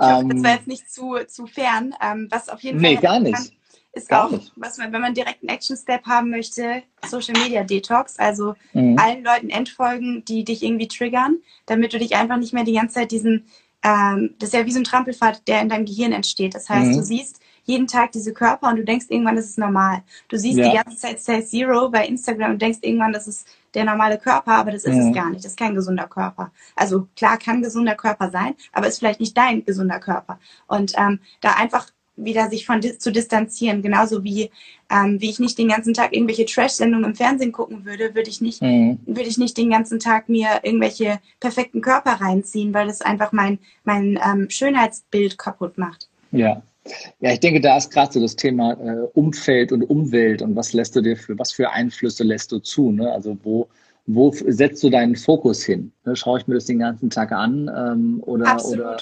Ich hoffe, das war ähm, jetzt nicht zu, zu fern. Ähm, was auf jeden Fall. Nee, gar nicht. Kann, ist gar auch, nicht. was man, wenn man direkt einen Action-Step haben möchte, Social Media Detox. Also mhm. allen Leuten entfolgen, die dich irgendwie triggern, damit du dich einfach nicht mehr die ganze Zeit diesen, ähm, das ist ja wie so ein Trampelpfad, der in deinem Gehirn entsteht. Das heißt, mhm. du siehst jeden Tag diese Körper und du denkst irgendwann, das ist normal. Du siehst ja. die ganze Zeit Size Zero bei Instagram und denkst irgendwann, das ist der normale Körper, aber das ist mhm. es gar nicht. Das ist kein gesunder Körper. Also klar kann gesunder Körper sein, aber ist vielleicht nicht dein gesunder Körper. Und ähm, da einfach wieder sich von zu distanzieren, genauso wie ähm, wie ich nicht den ganzen Tag irgendwelche Trash-Sendungen im Fernsehen gucken würde, würde ich nicht mhm. würde ich nicht den ganzen Tag mir irgendwelche perfekten Körper reinziehen, weil das einfach mein mein ähm, Schönheitsbild kaputt macht. Ja, ja, ich denke, da ist gerade so das Thema äh, Umfeld und Umwelt und was lässt du dir für, was für Einflüsse lässt du zu? Ne? Also wo, wo setzt du deinen Fokus hin? Ne? Schaue ich mir das den ganzen Tag an ähm, oder, Absolut. oder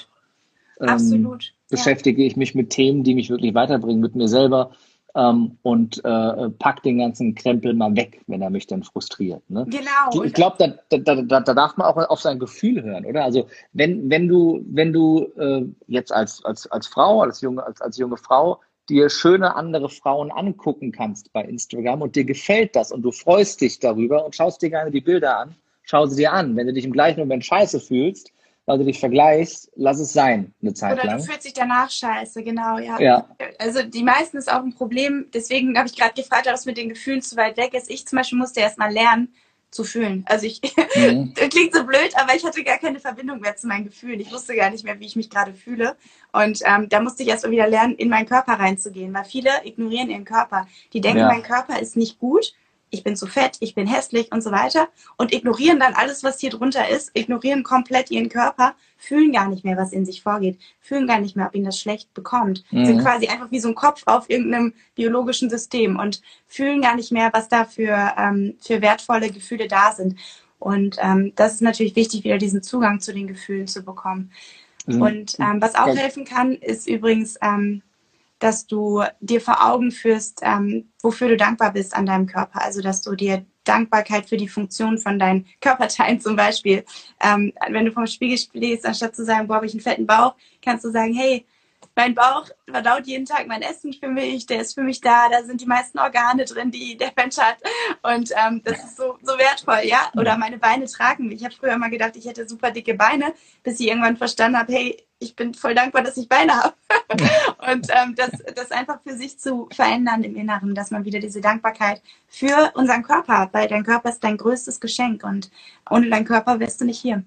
ähm, Absolut. beschäftige ja. ich mich mit Themen, die mich wirklich weiterbringen, mit mir selber? Ähm, und äh, packt den ganzen Krempel mal weg, wenn er mich dann frustriert. Ne? Genau. Ich glaube, da, da, da, da darf man auch auf sein Gefühl hören, oder? Also wenn, wenn du, wenn du äh, jetzt als, als, als Frau, als junge, als, als junge Frau dir schöne andere Frauen angucken kannst bei Instagram und dir gefällt das und du freust dich darüber und schaust dir gerne die Bilder an, schau sie dir an. Wenn du dich im gleichen Moment scheiße fühlst, weil du dich vergleichst, lass es sein, eine Zeit Oder lang. Oder du fühlst dich danach scheiße, genau, ja. ja. Also die meisten ist auch ein Problem, deswegen habe ich gerade gefragt, ob es mit den Gefühlen zu weit weg ist. Ich zum Beispiel musste erst mal lernen, zu fühlen. Also ich, mhm. klingt so blöd, aber ich hatte gar keine Verbindung mehr zu meinen Gefühlen. Ich wusste gar nicht mehr, wie ich mich gerade fühle. Und ähm, da musste ich erst mal wieder lernen, in meinen Körper reinzugehen, weil viele ignorieren ihren Körper. Die denken, ja. mein Körper ist nicht gut ich bin zu fett, ich bin hässlich und so weiter und ignorieren dann alles, was hier drunter ist, ignorieren komplett ihren Körper, fühlen gar nicht mehr, was in sich vorgeht, fühlen gar nicht mehr, ob ihnen das schlecht bekommt, mhm. sind quasi einfach wie so ein Kopf auf irgendeinem biologischen System und fühlen gar nicht mehr, was da für, ähm, für wertvolle Gefühle da sind. Und ähm, das ist natürlich wichtig, wieder diesen Zugang zu den Gefühlen zu bekommen. Mhm. Und ähm, was auch helfen kann, ist übrigens ähm, dass du dir vor Augen führst, ähm, wofür du dankbar bist an deinem Körper. Also, dass du dir Dankbarkeit für die Funktion von deinen Körperteilen zum Beispiel, ähm, wenn du vom Spiegel stehst, anstatt zu sagen, boah, habe ich einen fetten Bauch, kannst du sagen, hey, mein Bauch verdaut jeden Tag mein Essen für mich, der ist für mich da, da sind die meisten Organe drin, die der Mensch hat. Und ähm, das ist so, so wertvoll, ja. Oder meine Beine tragen mich. Ich habe früher immer gedacht, ich hätte super dicke Beine, bis ich irgendwann verstanden habe, hey, ich bin voll dankbar, dass ich Beine habe. und ähm, das, das einfach für sich zu verändern im Inneren, dass man wieder diese Dankbarkeit für unseren Körper hat, weil dein Körper ist dein größtes Geschenk und ohne deinen Körper wärst du nicht hier.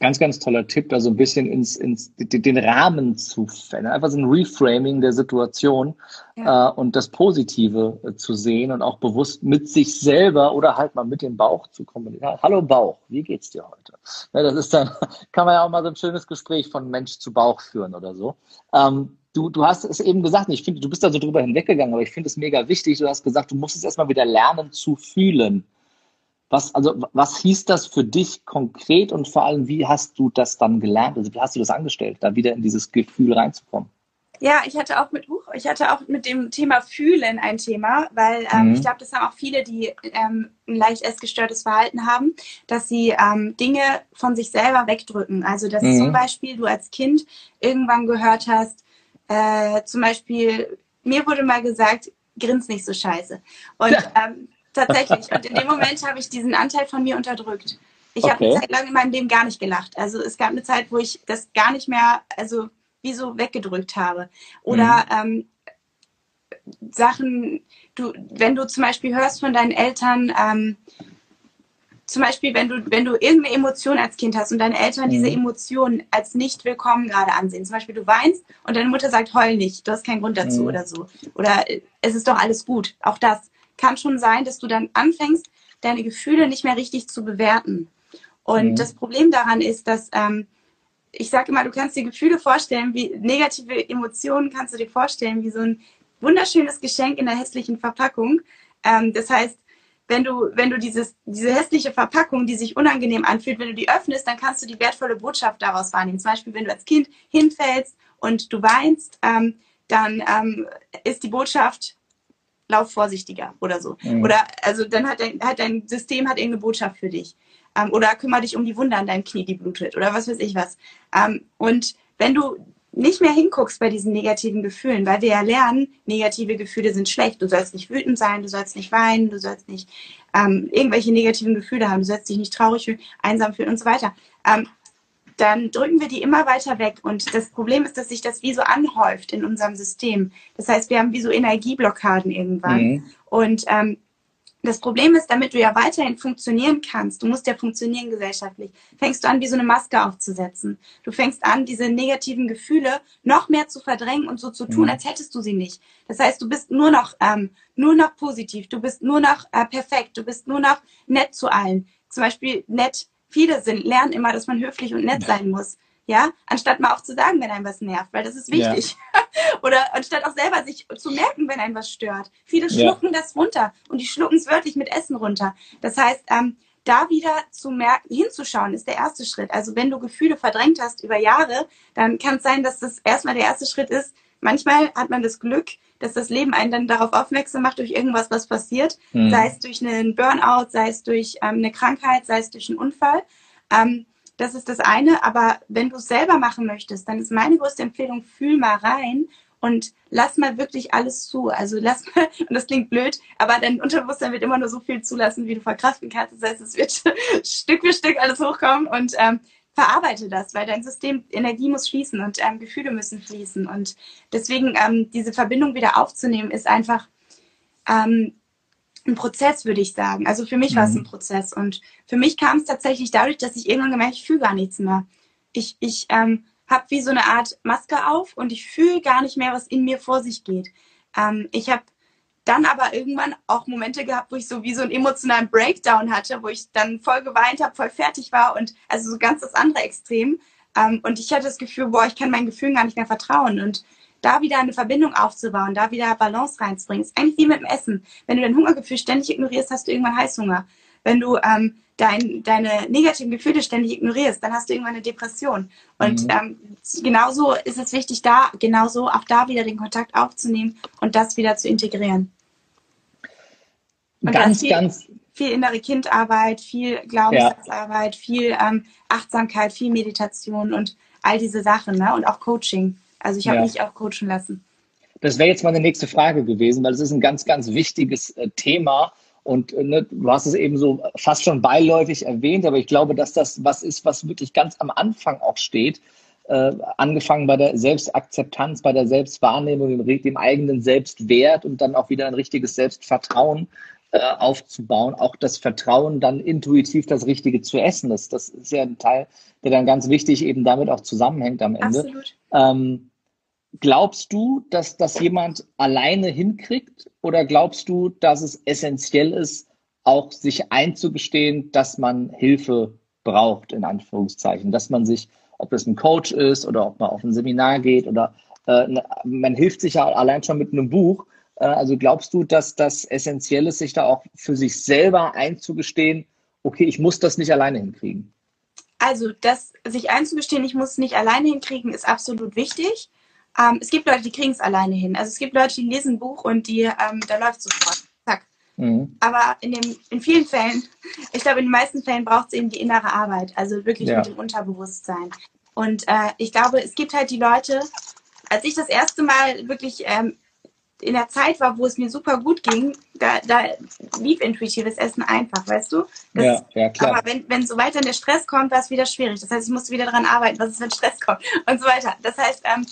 Ganz, ganz toller Tipp, da so ein bisschen ins, ins den Rahmen zu verändern. Einfach so ein Reframing der Situation ja. äh, und das Positive äh, zu sehen und auch bewusst mit sich selber oder halt mal mit dem Bauch zu kommunizieren. Hallo Bauch, wie geht's dir heute? Ja, das ist dann, kann man ja auch mal so ein schönes Gespräch von Mensch zu Bauch führen oder so. Ähm, du, du hast es eben gesagt, ich finde, du bist da so drüber hinweggegangen, aber ich finde es mega wichtig. Du hast gesagt, du musst es erstmal wieder lernen zu fühlen. Was, also, was hieß das für dich konkret und vor allem, wie hast du das dann gelernt? Also, wie hast du das angestellt, da wieder in dieses Gefühl reinzukommen? Ja, ich hatte auch mit ich hatte auch mit dem Thema Fühlen ein Thema, weil ähm, mhm. ich glaube, das haben auch viele, die ähm, ein leicht essgestörtes Verhalten haben, dass sie ähm, Dinge von sich selber wegdrücken. Also dass mhm. zum Beispiel du als Kind irgendwann gehört hast, äh, zum Beispiel mir wurde mal gesagt, grins nicht so scheiße. Und ähm, Tatsächlich. Und in dem Moment habe ich diesen Anteil von mir unterdrückt. Ich okay. habe eine Zeit lang in meinem Leben gar nicht gelacht. Also es gab eine Zeit, wo ich das gar nicht mehr, also wie so weggedrückt habe. Oder mhm. ähm, Sachen, du, wenn du zum Beispiel hörst von deinen Eltern, ähm, zum Beispiel, wenn du, wenn du irgendeine Emotion als Kind hast und deine Eltern mhm. diese Emotion als nicht willkommen gerade ansehen. Zum Beispiel, du weinst und deine Mutter sagt, heul nicht, du hast keinen Grund dazu mhm. oder so. Oder es ist doch alles gut. Auch das kann schon sein, dass du dann anfängst, deine Gefühle nicht mehr richtig zu bewerten. Und mhm. das Problem daran ist, dass ähm, ich sage immer, du kannst dir Gefühle vorstellen, wie negative Emotionen kannst du dir vorstellen, wie so ein wunderschönes Geschenk in der hässlichen Verpackung. Ähm, das heißt, wenn du, wenn du dieses, diese hässliche Verpackung, die sich unangenehm anfühlt, wenn du die öffnest, dann kannst du die wertvolle Botschaft daraus wahrnehmen. Zum Beispiel, wenn du als Kind hinfällst und du weinst, ähm, dann ähm, ist die Botschaft, lauf vorsichtiger oder so. Mhm. Oder also dann hat dein, hat dein System hat irgendeine Botschaft für dich. Ähm, oder kümmere dich um die Wunde an deinem Knie, die blutet oder was weiß ich was. Ähm, und wenn du nicht mehr hinguckst bei diesen negativen Gefühlen, weil wir ja lernen, negative Gefühle sind schlecht. Du sollst nicht wütend sein, du sollst nicht weinen, du sollst nicht ähm, irgendwelche negativen Gefühle haben, du sollst dich nicht traurig fühlen, einsam fühlen und so weiter. Dann drücken wir die immer weiter weg. Und das Problem ist, dass sich das wie so anhäuft in unserem System. Das heißt, wir haben wie so Energieblockaden irgendwann. Mhm. Und ähm, das Problem ist, damit du ja weiterhin funktionieren kannst, du musst ja funktionieren gesellschaftlich, fängst du an, wie so eine Maske aufzusetzen. Du fängst an, diese negativen Gefühle noch mehr zu verdrängen und so zu tun, mhm. als hättest du sie nicht. Das heißt, du bist nur noch, ähm, nur noch positiv, du bist nur noch äh, perfekt, du bist nur noch nett zu allen. Zum Beispiel nett viele sind, lernen immer, dass man höflich und nett sein muss. Ja, anstatt mal auch zu sagen, wenn einem was nervt, weil das ist wichtig. Ja. Oder anstatt auch selber sich zu merken, wenn einem was stört. Viele schlucken ja. das runter und die schlucken es wörtlich mit Essen runter. Das heißt, ähm, da wieder zu merken, hinzuschauen, ist der erste Schritt. Also wenn du Gefühle verdrängt hast über Jahre, dann kann es sein, dass das erstmal der erste Schritt ist. Manchmal hat man das Glück, dass das Leben einen dann darauf aufmerksam macht durch irgendwas, was passiert, mhm. sei es durch einen Burnout, sei es durch ähm, eine Krankheit, sei es durch einen Unfall. Ähm, das ist das eine, aber wenn du es selber machen möchtest, dann ist meine größte Empfehlung, fühl mal rein und lass mal wirklich alles zu. Also lass mal, und das klingt blöd, aber dein Unterbewusstsein wird immer nur so viel zulassen, wie du verkraften kannst. Das heißt, es wird Stück für Stück alles hochkommen und ähm, verarbeite das, weil dein System, Energie muss fließen und ähm, Gefühle müssen fließen. Und deswegen ähm, diese Verbindung wieder aufzunehmen, ist einfach ähm, ein Prozess, würde ich sagen. Also für mich mhm. war es ein Prozess. Und für mich kam es tatsächlich dadurch, dass ich irgendwann gemerkt ich fühle gar nichts mehr. Ich, ich ähm, habe wie so eine Art Maske auf und ich fühle gar nicht mehr, was in mir vor sich geht. Ähm, ich habe dann aber irgendwann auch Momente gehabt, wo ich so wie so einen emotionalen Breakdown hatte, wo ich dann voll geweint habe, voll fertig war und also so ganz das andere Extrem. Ähm, und ich hatte das Gefühl, boah, ich kann meinen Gefühlen gar nicht mehr vertrauen. Und da wieder eine Verbindung aufzubauen, da wieder Balance reinzubringen, ist eigentlich wie mit dem Essen. Wenn du dein Hungergefühl ständig ignorierst, hast du irgendwann Heißhunger. Wenn du ähm, dein, deine negativen Gefühle ständig ignorierst, dann hast du irgendwann eine Depression. Und mhm. ähm, genauso ist es wichtig, da genauso auch da wieder den Kontakt aufzunehmen und das wieder zu integrieren. Und ganz, viel, ganz viel innere Kindarbeit, viel Glaubenssatzarbeit, ja. viel ähm, Achtsamkeit, viel Meditation und all diese Sachen, ne? Und auch Coaching. Also ich habe ja. mich auch coachen lassen. Das wäre jetzt meine nächste Frage gewesen, weil es ist ein ganz, ganz wichtiges äh, Thema. Und äh, ne, du hast es eben so fast schon beiläufig erwähnt, aber ich glaube, dass das was ist, was wirklich ganz am Anfang auch steht. Äh, angefangen bei der Selbstakzeptanz, bei der Selbstwahrnehmung, dem, dem eigenen Selbstwert und dann auch wieder ein richtiges Selbstvertrauen äh, aufzubauen, auch das Vertrauen, dann intuitiv das Richtige zu essen. Das, das ist ja ein Teil, der dann ganz wichtig eben damit auch zusammenhängt am Ende. Absolut. Ähm, Glaubst du, dass das jemand alleine hinkriegt oder glaubst du, dass es essentiell ist, auch sich einzugestehen, dass man Hilfe braucht, in Anführungszeichen, dass man sich, ob das ein Coach ist oder ob man auf ein Seminar geht oder äh, ne, man hilft sich ja allein schon mit einem Buch. Äh, also glaubst du, dass das essentiell ist, sich da auch für sich selber einzugestehen, okay, ich muss das nicht alleine hinkriegen? Also, das sich einzugestehen, ich muss es nicht alleine hinkriegen, ist absolut wichtig. Ähm, es gibt Leute, die kriegen es alleine hin. Also es gibt Leute, die lesen ein Buch und die, ähm, da läuft sofort. Zack. Mhm. Aber in, dem, in vielen Fällen, ich glaube, in den meisten Fällen braucht es eben die innere Arbeit, also wirklich ja. mit dem Unterbewusstsein. Und äh, ich glaube, es gibt halt die Leute, als ich das erste Mal wirklich ähm, in der Zeit war, wo es mir super gut ging, da, da lief intuitives Essen einfach, weißt du? Das, ja, ja, klar. Aber wenn, wenn so weiter der Stress kommt, war es wieder schwierig. Das heißt, ich musste wieder daran arbeiten, was ist, wenn Stress kommt und so weiter. Das heißt, ähm,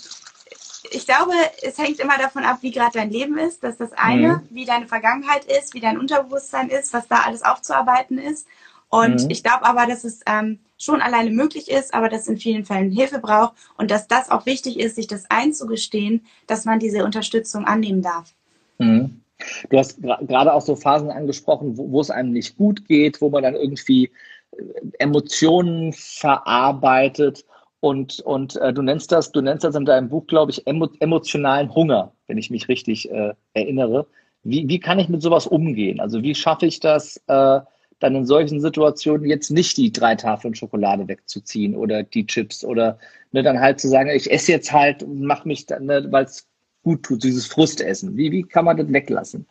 ich glaube, es hängt immer davon ab, wie gerade dein Leben ist. Das ist das eine, mhm. wie deine Vergangenheit ist, wie dein Unterbewusstsein ist, was da alles aufzuarbeiten ist. Und mhm. ich glaube aber, dass es ähm, schon alleine möglich ist, aber dass es in vielen Fällen Hilfe braucht und dass das auch wichtig ist, sich das einzugestehen, dass man diese Unterstützung annehmen darf. Mhm. Du hast gerade auch so Phasen angesprochen, wo, wo es einem nicht gut geht, wo man dann irgendwie äh, Emotionen verarbeitet. Und, und äh, du nennst das, du nennst das in deinem Buch, glaube ich, emo, emotionalen Hunger, wenn ich mich richtig äh, erinnere. Wie, wie kann ich mit sowas umgehen? Also wie schaffe ich das, äh, dann in solchen Situationen jetzt nicht die drei Tafeln Schokolade wegzuziehen oder die Chips oder ne, dann halt zu sagen, ich esse jetzt halt und mache mich dann, ne, weil es gut tut, dieses Frustessen. Wie, wie kann man das weglassen?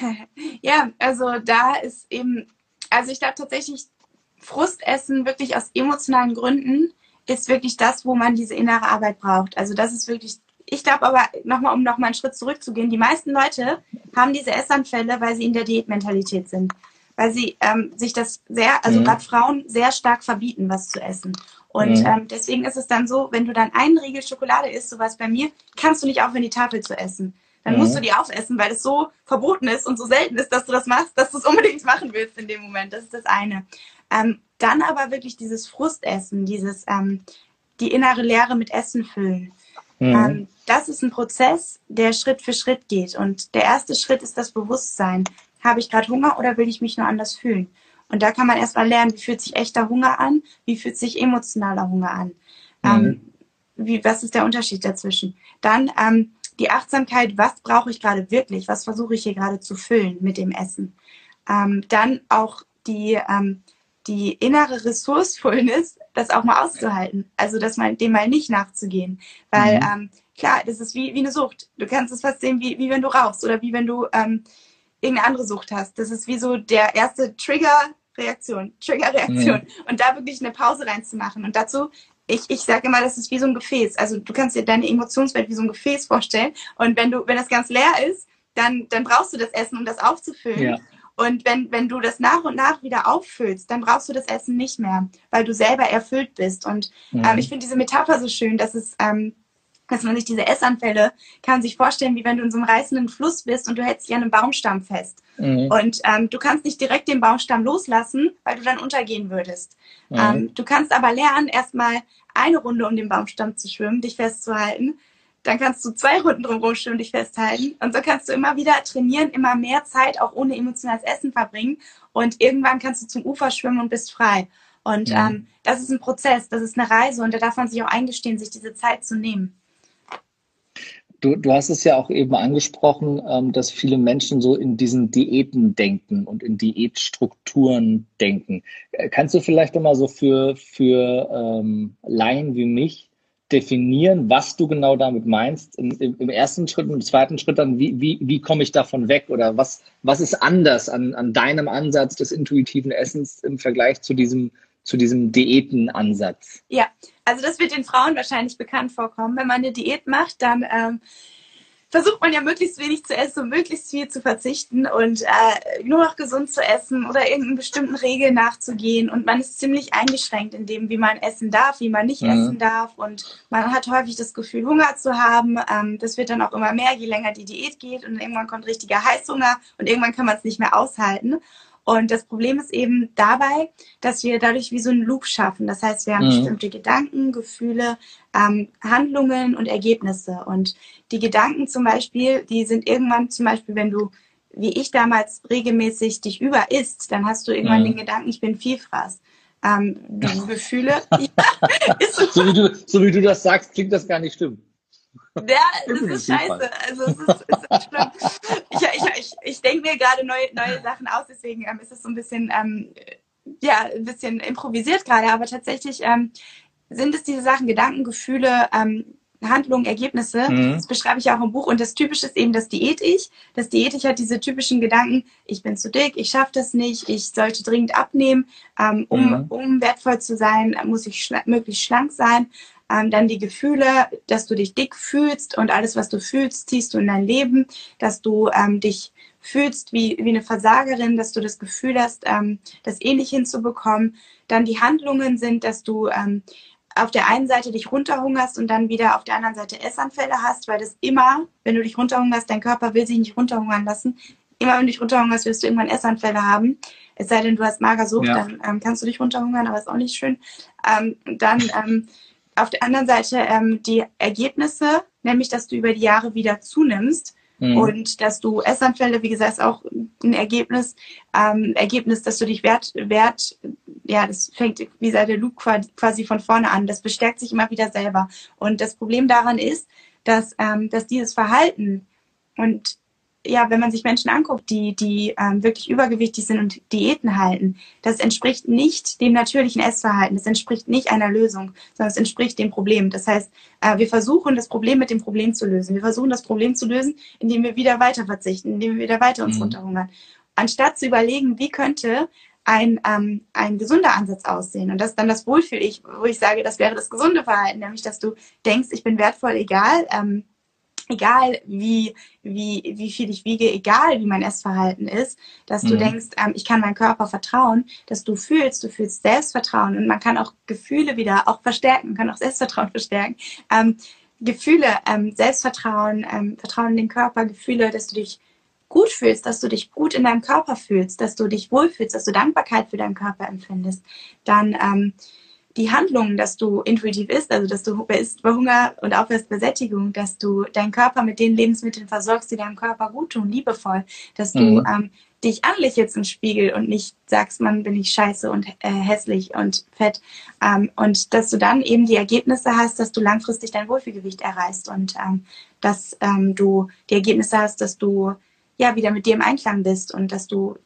Ja, also da ist eben, also ich glaube tatsächlich, Frustessen wirklich aus emotionalen Gründen ist wirklich das, wo man diese innere Arbeit braucht. Also das ist wirklich, ich glaube aber nochmal, um nochmal einen Schritt zurückzugehen, die meisten Leute haben diese Essanfälle, weil sie in der Diätmentalität sind. Weil sie ähm, sich das sehr, also mhm. gerade Frauen sehr stark verbieten, was zu essen. Und mhm. ähm, deswegen ist es dann so, wenn du dann einen Riegel Schokolade isst, sowas bei mir, kannst du nicht aufhören, die Tafel zu essen. Dann mhm. musst du die aufessen, weil es so verboten ist und so selten ist, dass du das machst, dass du es unbedingt machen willst in dem Moment. Das ist das eine. Ähm, dann aber wirklich dieses Frustessen, dieses ähm, die innere Leere mit Essen füllen. Mhm. Ähm, das ist ein Prozess, der Schritt für Schritt geht. Und der erste Schritt ist das Bewusstsein. Habe ich gerade Hunger oder will ich mich nur anders fühlen? Und da kann man erstmal lernen, wie fühlt sich echter Hunger an, wie fühlt sich emotionaler Hunger an. Mhm. Ähm, wie, was ist der Unterschied dazwischen? Dann ähm, die Achtsamkeit, was brauche ich gerade wirklich? Was versuche ich hier gerade zu füllen mit dem Essen? Ähm, dann auch die, ähm, die innere Ressourcefulness, das auch mal auszuhalten. Also das mal, dem mal nicht nachzugehen. Weil mhm. ähm, klar, das ist wie, wie eine Sucht. Du kannst es fast sehen, wie, wie wenn du rauchst oder wie wenn du ähm, irgendeine andere Sucht hast. Das ist wie so der erste Trigger-Reaktion, Trigger-Reaktion. Mhm. Und da wirklich eine Pause reinzumachen. Und dazu, ich, ich sage immer, das ist wie so ein Gefäß. Also du kannst dir deine Emotionswelt wie so ein Gefäß vorstellen. Und wenn du, wenn das ganz leer ist, dann, dann brauchst du das Essen, um das aufzufüllen. Ja. Und wenn, wenn du das nach und nach wieder auffüllst, dann brauchst du das Essen nicht mehr, weil du selber erfüllt bist. Und ähm, mhm. ähm, ich finde diese Metapher so schön, dass es, ähm, dass man sich diese Essanfälle kann sich vorstellen, wie wenn du in so einem reißenden Fluss bist und du hältst dich an einem Baumstamm fest. Mhm. Und ähm, du kannst nicht direkt den Baumstamm loslassen, weil du dann untergehen würdest. Mhm. Ähm, du kannst aber lernen, erstmal eine Runde um den Baumstamm zu schwimmen, dich festzuhalten. Dann kannst du zwei Runden drumherum schwimmen, dich festhalten. Und so kannst du immer wieder trainieren, immer mehr Zeit auch ohne emotionales Essen verbringen. Und irgendwann kannst du zum Ufer schwimmen und bist frei. Und mhm. ähm, das ist ein Prozess, das ist eine Reise und da darf man sich auch eingestehen, sich diese Zeit zu nehmen. Du, du hast es ja auch eben angesprochen, ähm, dass viele Menschen so in diesen Diäten denken und in Diätstrukturen denken. Äh, kannst du vielleicht nochmal so für, für ähm, Laien wie mich definieren, was du genau damit meinst? Im, im ersten Schritt und im zweiten Schritt dann, wie, wie, wie komme ich davon weg? Oder was, was ist anders an, an deinem Ansatz des intuitiven Essens im Vergleich zu diesem zu diesem Diätenansatz? Ja, also das wird den Frauen wahrscheinlich bekannt vorkommen. Wenn man eine Diät macht, dann ähm, versucht man ja möglichst wenig zu essen und möglichst viel zu verzichten und äh, nur noch gesund zu essen oder irgendeinen bestimmten Regeln nachzugehen. Und man ist ziemlich eingeschränkt in dem, wie man essen darf, wie man nicht mhm. essen darf. Und man hat häufig das Gefühl, Hunger zu haben. Ähm, das wird dann auch immer mehr, je länger die Diät geht. Und irgendwann kommt richtiger Heißhunger und irgendwann kann man es nicht mehr aushalten. Und das Problem ist eben dabei, dass wir dadurch wie so einen Loop schaffen. Das heißt, wir haben mhm. bestimmte Gedanken, Gefühle, ähm, Handlungen und Ergebnisse. Und die Gedanken zum Beispiel, die sind irgendwann zum Beispiel, wenn du, wie ich damals, regelmäßig dich über isst, dann hast du irgendwann mhm. den Gedanken, ich bin Vielfraß. Ähm, Gefühle. ja, so, wie du, so wie du das sagst, klingt das gar nicht stimmt. Ja, das ist scheiße. Also es ist, es ist schlimm. Ich, ich, ich, ich denke mir gerade neue, neue Sachen aus, deswegen ähm, ist es so ein bisschen, ähm, ja, ein bisschen improvisiert gerade, aber tatsächlich ähm, sind es diese Sachen, Gedanken, Gefühle, ähm, Handlungen, Ergebnisse. Mhm. Das beschreibe ich auch im Buch. Und das Typische ist eben das Diät-Ich. Das Diät-Ich hat diese typischen Gedanken, ich bin zu dick, ich schaffe das nicht, ich sollte dringend abnehmen. Ähm, um, mhm. um wertvoll zu sein, muss ich schla möglichst schlank sein. Ähm, dann die Gefühle, dass du dich dick fühlst und alles, was du fühlst, ziehst du in dein Leben, dass du ähm, dich fühlst wie, wie eine Versagerin, dass du das Gefühl hast, ähm, das eh nicht hinzubekommen. Dann die Handlungen sind, dass du ähm, auf der einen Seite dich runterhungerst und dann wieder auf der anderen Seite Essanfälle hast, weil das immer, wenn du dich runterhungerst, dein Körper will sich nicht runterhungern lassen. Immer wenn du dich runterhungerst, wirst du irgendwann Essanfälle haben. Es sei denn, du hast Magersucht, ja. dann ähm, kannst du dich runterhungern, aber ist auch nicht schön. Ähm, dann ähm, auf der anderen Seite ähm, die Ergebnisse, nämlich dass du über die Jahre wieder zunimmst mhm. und dass du Essanfälle, wie gesagt, ist auch ein Ergebnis, ähm, Ergebnis, dass du dich wert, wert, ja, das fängt wie sei der Loop quasi von vorne an. Das bestärkt sich immer wieder selber. Und das Problem daran ist, dass, ähm, dass dieses Verhalten und ja, wenn man sich Menschen anguckt, die, die ähm, wirklich übergewichtig sind und Diäten halten, das entspricht nicht dem natürlichen Essverhalten, das entspricht nicht einer Lösung, sondern es entspricht dem Problem. Das heißt, äh, wir versuchen, das Problem mit dem Problem zu lösen. Wir versuchen, das Problem zu lösen, indem wir wieder weiter verzichten, indem wir wieder weiter uns mhm. runterhungern. Anstatt zu überlegen, wie könnte ein, ähm, ein gesunder Ansatz aussehen. Und das ist dann das Wohlfühl-Ich, wo ich sage, das wäre das gesunde Verhalten, nämlich dass du denkst, ich bin wertvoll, egal, ähm, egal wie, wie, wie viel ich wiege, egal wie mein Essverhalten ist, dass du mhm. denkst, ähm, ich kann meinem Körper vertrauen, dass du fühlst, du fühlst Selbstvertrauen und man kann auch Gefühle wieder auch verstärken, man kann auch Selbstvertrauen verstärken. Ähm, Gefühle, ähm, Selbstvertrauen, ähm, Vertrauen in den Körper, Gefühle, dass du dich gut fühlst, dass du dich gut in deinem Körper fühlst, dass du dich wohlfühlst, dass du Dankbarkeit für deinen Körper empfindest, dann ähm, die Handlungen, dass du intuitiv isst, also dass du isst bei Hunger und aufhörst bei Sättigung, dass du deinen Körper mit den Lebensmitteln versorgst, die deinem Körper gut tun, liebevoll, dass du mhm. ähm, dich anlächelst im Spiegel und nicht sagst, man bin ich scheiße und äh, hässlich und fett. Ähm, und dass du dann eben die Ergebnisse hast, dass du langfristig dein Wohlfühlgewicht erreichst und ähm, dass ähm, du die Ergebnisse hast, dass du ja wieder mit dir im Einklang bist und dass du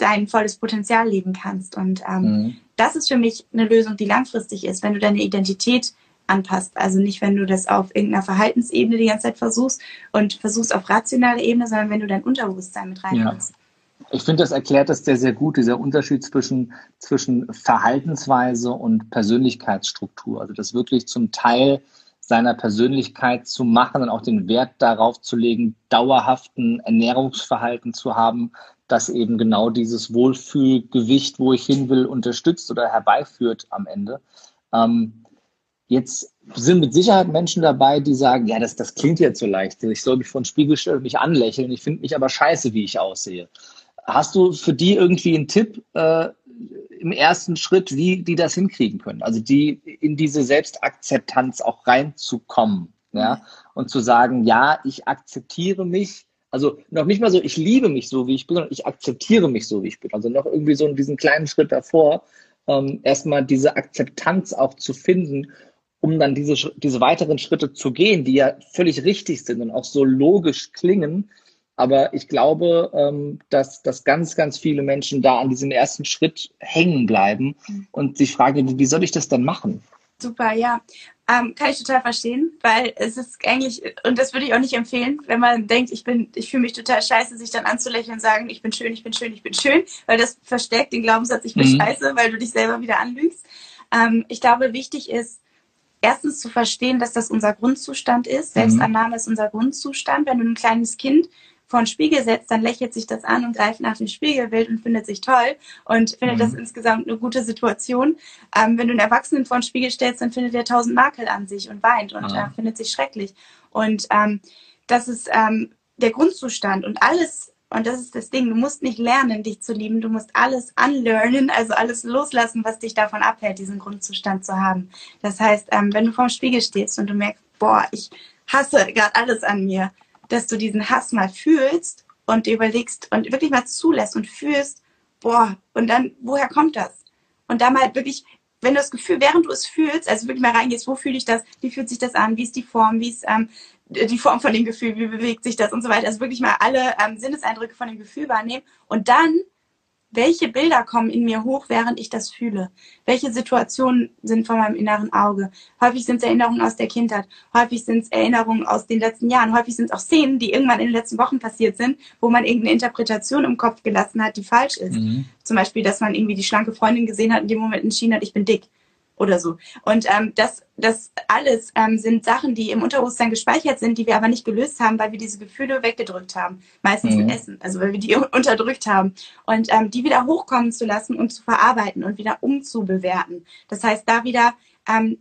dein volles Potenzial leben kannst. Und ähm, mhm. das ist für mich eine Lösung, die langfristig ist, wenn du deine Identität anpasst. Also nicht, wenn du das auf irgendeiner Verhaltensebene die ganze Zeit versuchst und versuchst auf rationaler Ebene, sondern wenn du dein Unterbewusstsein mit reinbringst. Ja. Ich finde, das erklärt das sehr, sehr gut, dieser Unterschied zwischen, zwischen Verhaltensweise und Persönlichkeitsstruktur. Also das wirklich zum Teil seiner Persönlichkeit zu machen und auch den Wert darauf zu legen, dauerhaften Ernährungsverhalten zu haben, das eben genau dieses Wohlfühlgewicht, wo ich hin will, unterstützt oder herbeiführt am Ende. Ähm, jetzt sind mit Sicherheit Menschen dabei, die sagen, ja, das, das klingt jetzt so leicht. Ich soll mich vor den Spiegel stellen und mich anlächeln. Ich finde mich aber scheiße, wie ich aussehe. Hast du für die irgendwie einen Tipp äh, im ersten Schritt, wie die das hinkriegen können? Also die in diese Selbstakzeptanz auch reinzukommen, ja, mhm. und zu sagen, ja, ich akzeptiere mich. Also noch nicht mal so, ich liebe mich so, wie ich bin, sondern ich akzeptiere mich so, wie ich bin. Also noch irgendwie so diesen kleinen Schritt davor, ähm, erstmal diese Akzeptanz auch zu finden, um dann diese, diese weiteren Schritte zu gehen, die ja völlig richtig sind und auch so logisch klingen. Aber ich glaube, ähm, dass, dass ganz, ganz viele Menschen da an diesem ersten Schritt hängen bleiben mhm. und sich fragen, wie soll ich das denn machen? Super, ja. Ähm, kann ich total verstehen, weil es ist eigentlich, und das würde ich auch nicht empfehlen, wenn man denkt, ich bin, ich fühle mich total scheiße, sich dann anzulächeln und sagen, ich bin schön, ich bin schön, ich bin schön, weil das verstärkt den Glaubenssatz, ich bin mhm. scheiße, weil du dich selber wieder anlügst. Ähm, ich glaube, wichtig ist, erstens zu verstehen, dass das unser Grundzustand ist. Mhm. Selbstannahme ist unser Grundzustand. Wenn du ein kleines Kind vor einen Spiegel setzt, dann lächelt sich das an und greift nach dem Spiegelbild und findet sich toll und findet mhm. das insgesamt eine gute Situation. Ähm, wenn du einen Erwachsenen vor einen Spiegel stellst, dann findet er tausend Makel an sich und weint und ah. äh, findet sich schrecklich. Und ähm, das ist ähm, der Grundzustand und alles und das ist das Ding, du musst nicht lernen, dich zu lieben, du musst alles unlearnen, also alles loslassen, was dich davon abhält, diesen Grundzustand zu haben. Das heißt, ähm, wenn du vorm Spiegel stehst und du merkst, boah, ich hasse gerade alles an mir, dass du diesen Hass mal fühlst und dir überlegst und wirklich mal zulässt und fühlst, boah, und dann, woher kommt das? Und da mal wirklich, wenn du das Gefühl, während du es fühlst, also wirklich mal reingehst, wo fühle ich das, wie fühlt sich das an, wie ist die Form, wie ist ähm, die Form von dem Gefühl, wie bewegt sich das? Und so weiter. Also wirklich mal alle ähm, Sinneseindrücke von dem Gefühl wahrnehmen und dann welche Bilder kommen in mir hoch, während ich das fühle? Welche Situationen sind vor meinem inneren Auge? Häufig sind es Erinnerungen aus der Kindheit, häufig sind es Erinnerungen aus den letzten Jahren, häufig sind es auch Szenen, die irgendwann in den letzten Wochen passiert sind, wo man irgendeine Interpretation im Kopf gelassen hat, die falsch ist. Mhm. Zum Beispiel, dass man irgendwie die schlanke Freundin gesehen hat, in dem Moment entschieden hat, ich bin dick oder so. Und ähm, das, das alles ähm, sind Sachen, die im Unterbewusstsein gespeichert sind, die wir aber nicht gelöst haben, weil wir diese Gefühle weggedrückt haben. Meistens mhm. mit Essen, also weil wir die unterdrückt haben. Und ähm, die wieder hochkommen zu lassen und zu verarbeiten und wieder umzubewerten. Das heißt, da wieder ähm,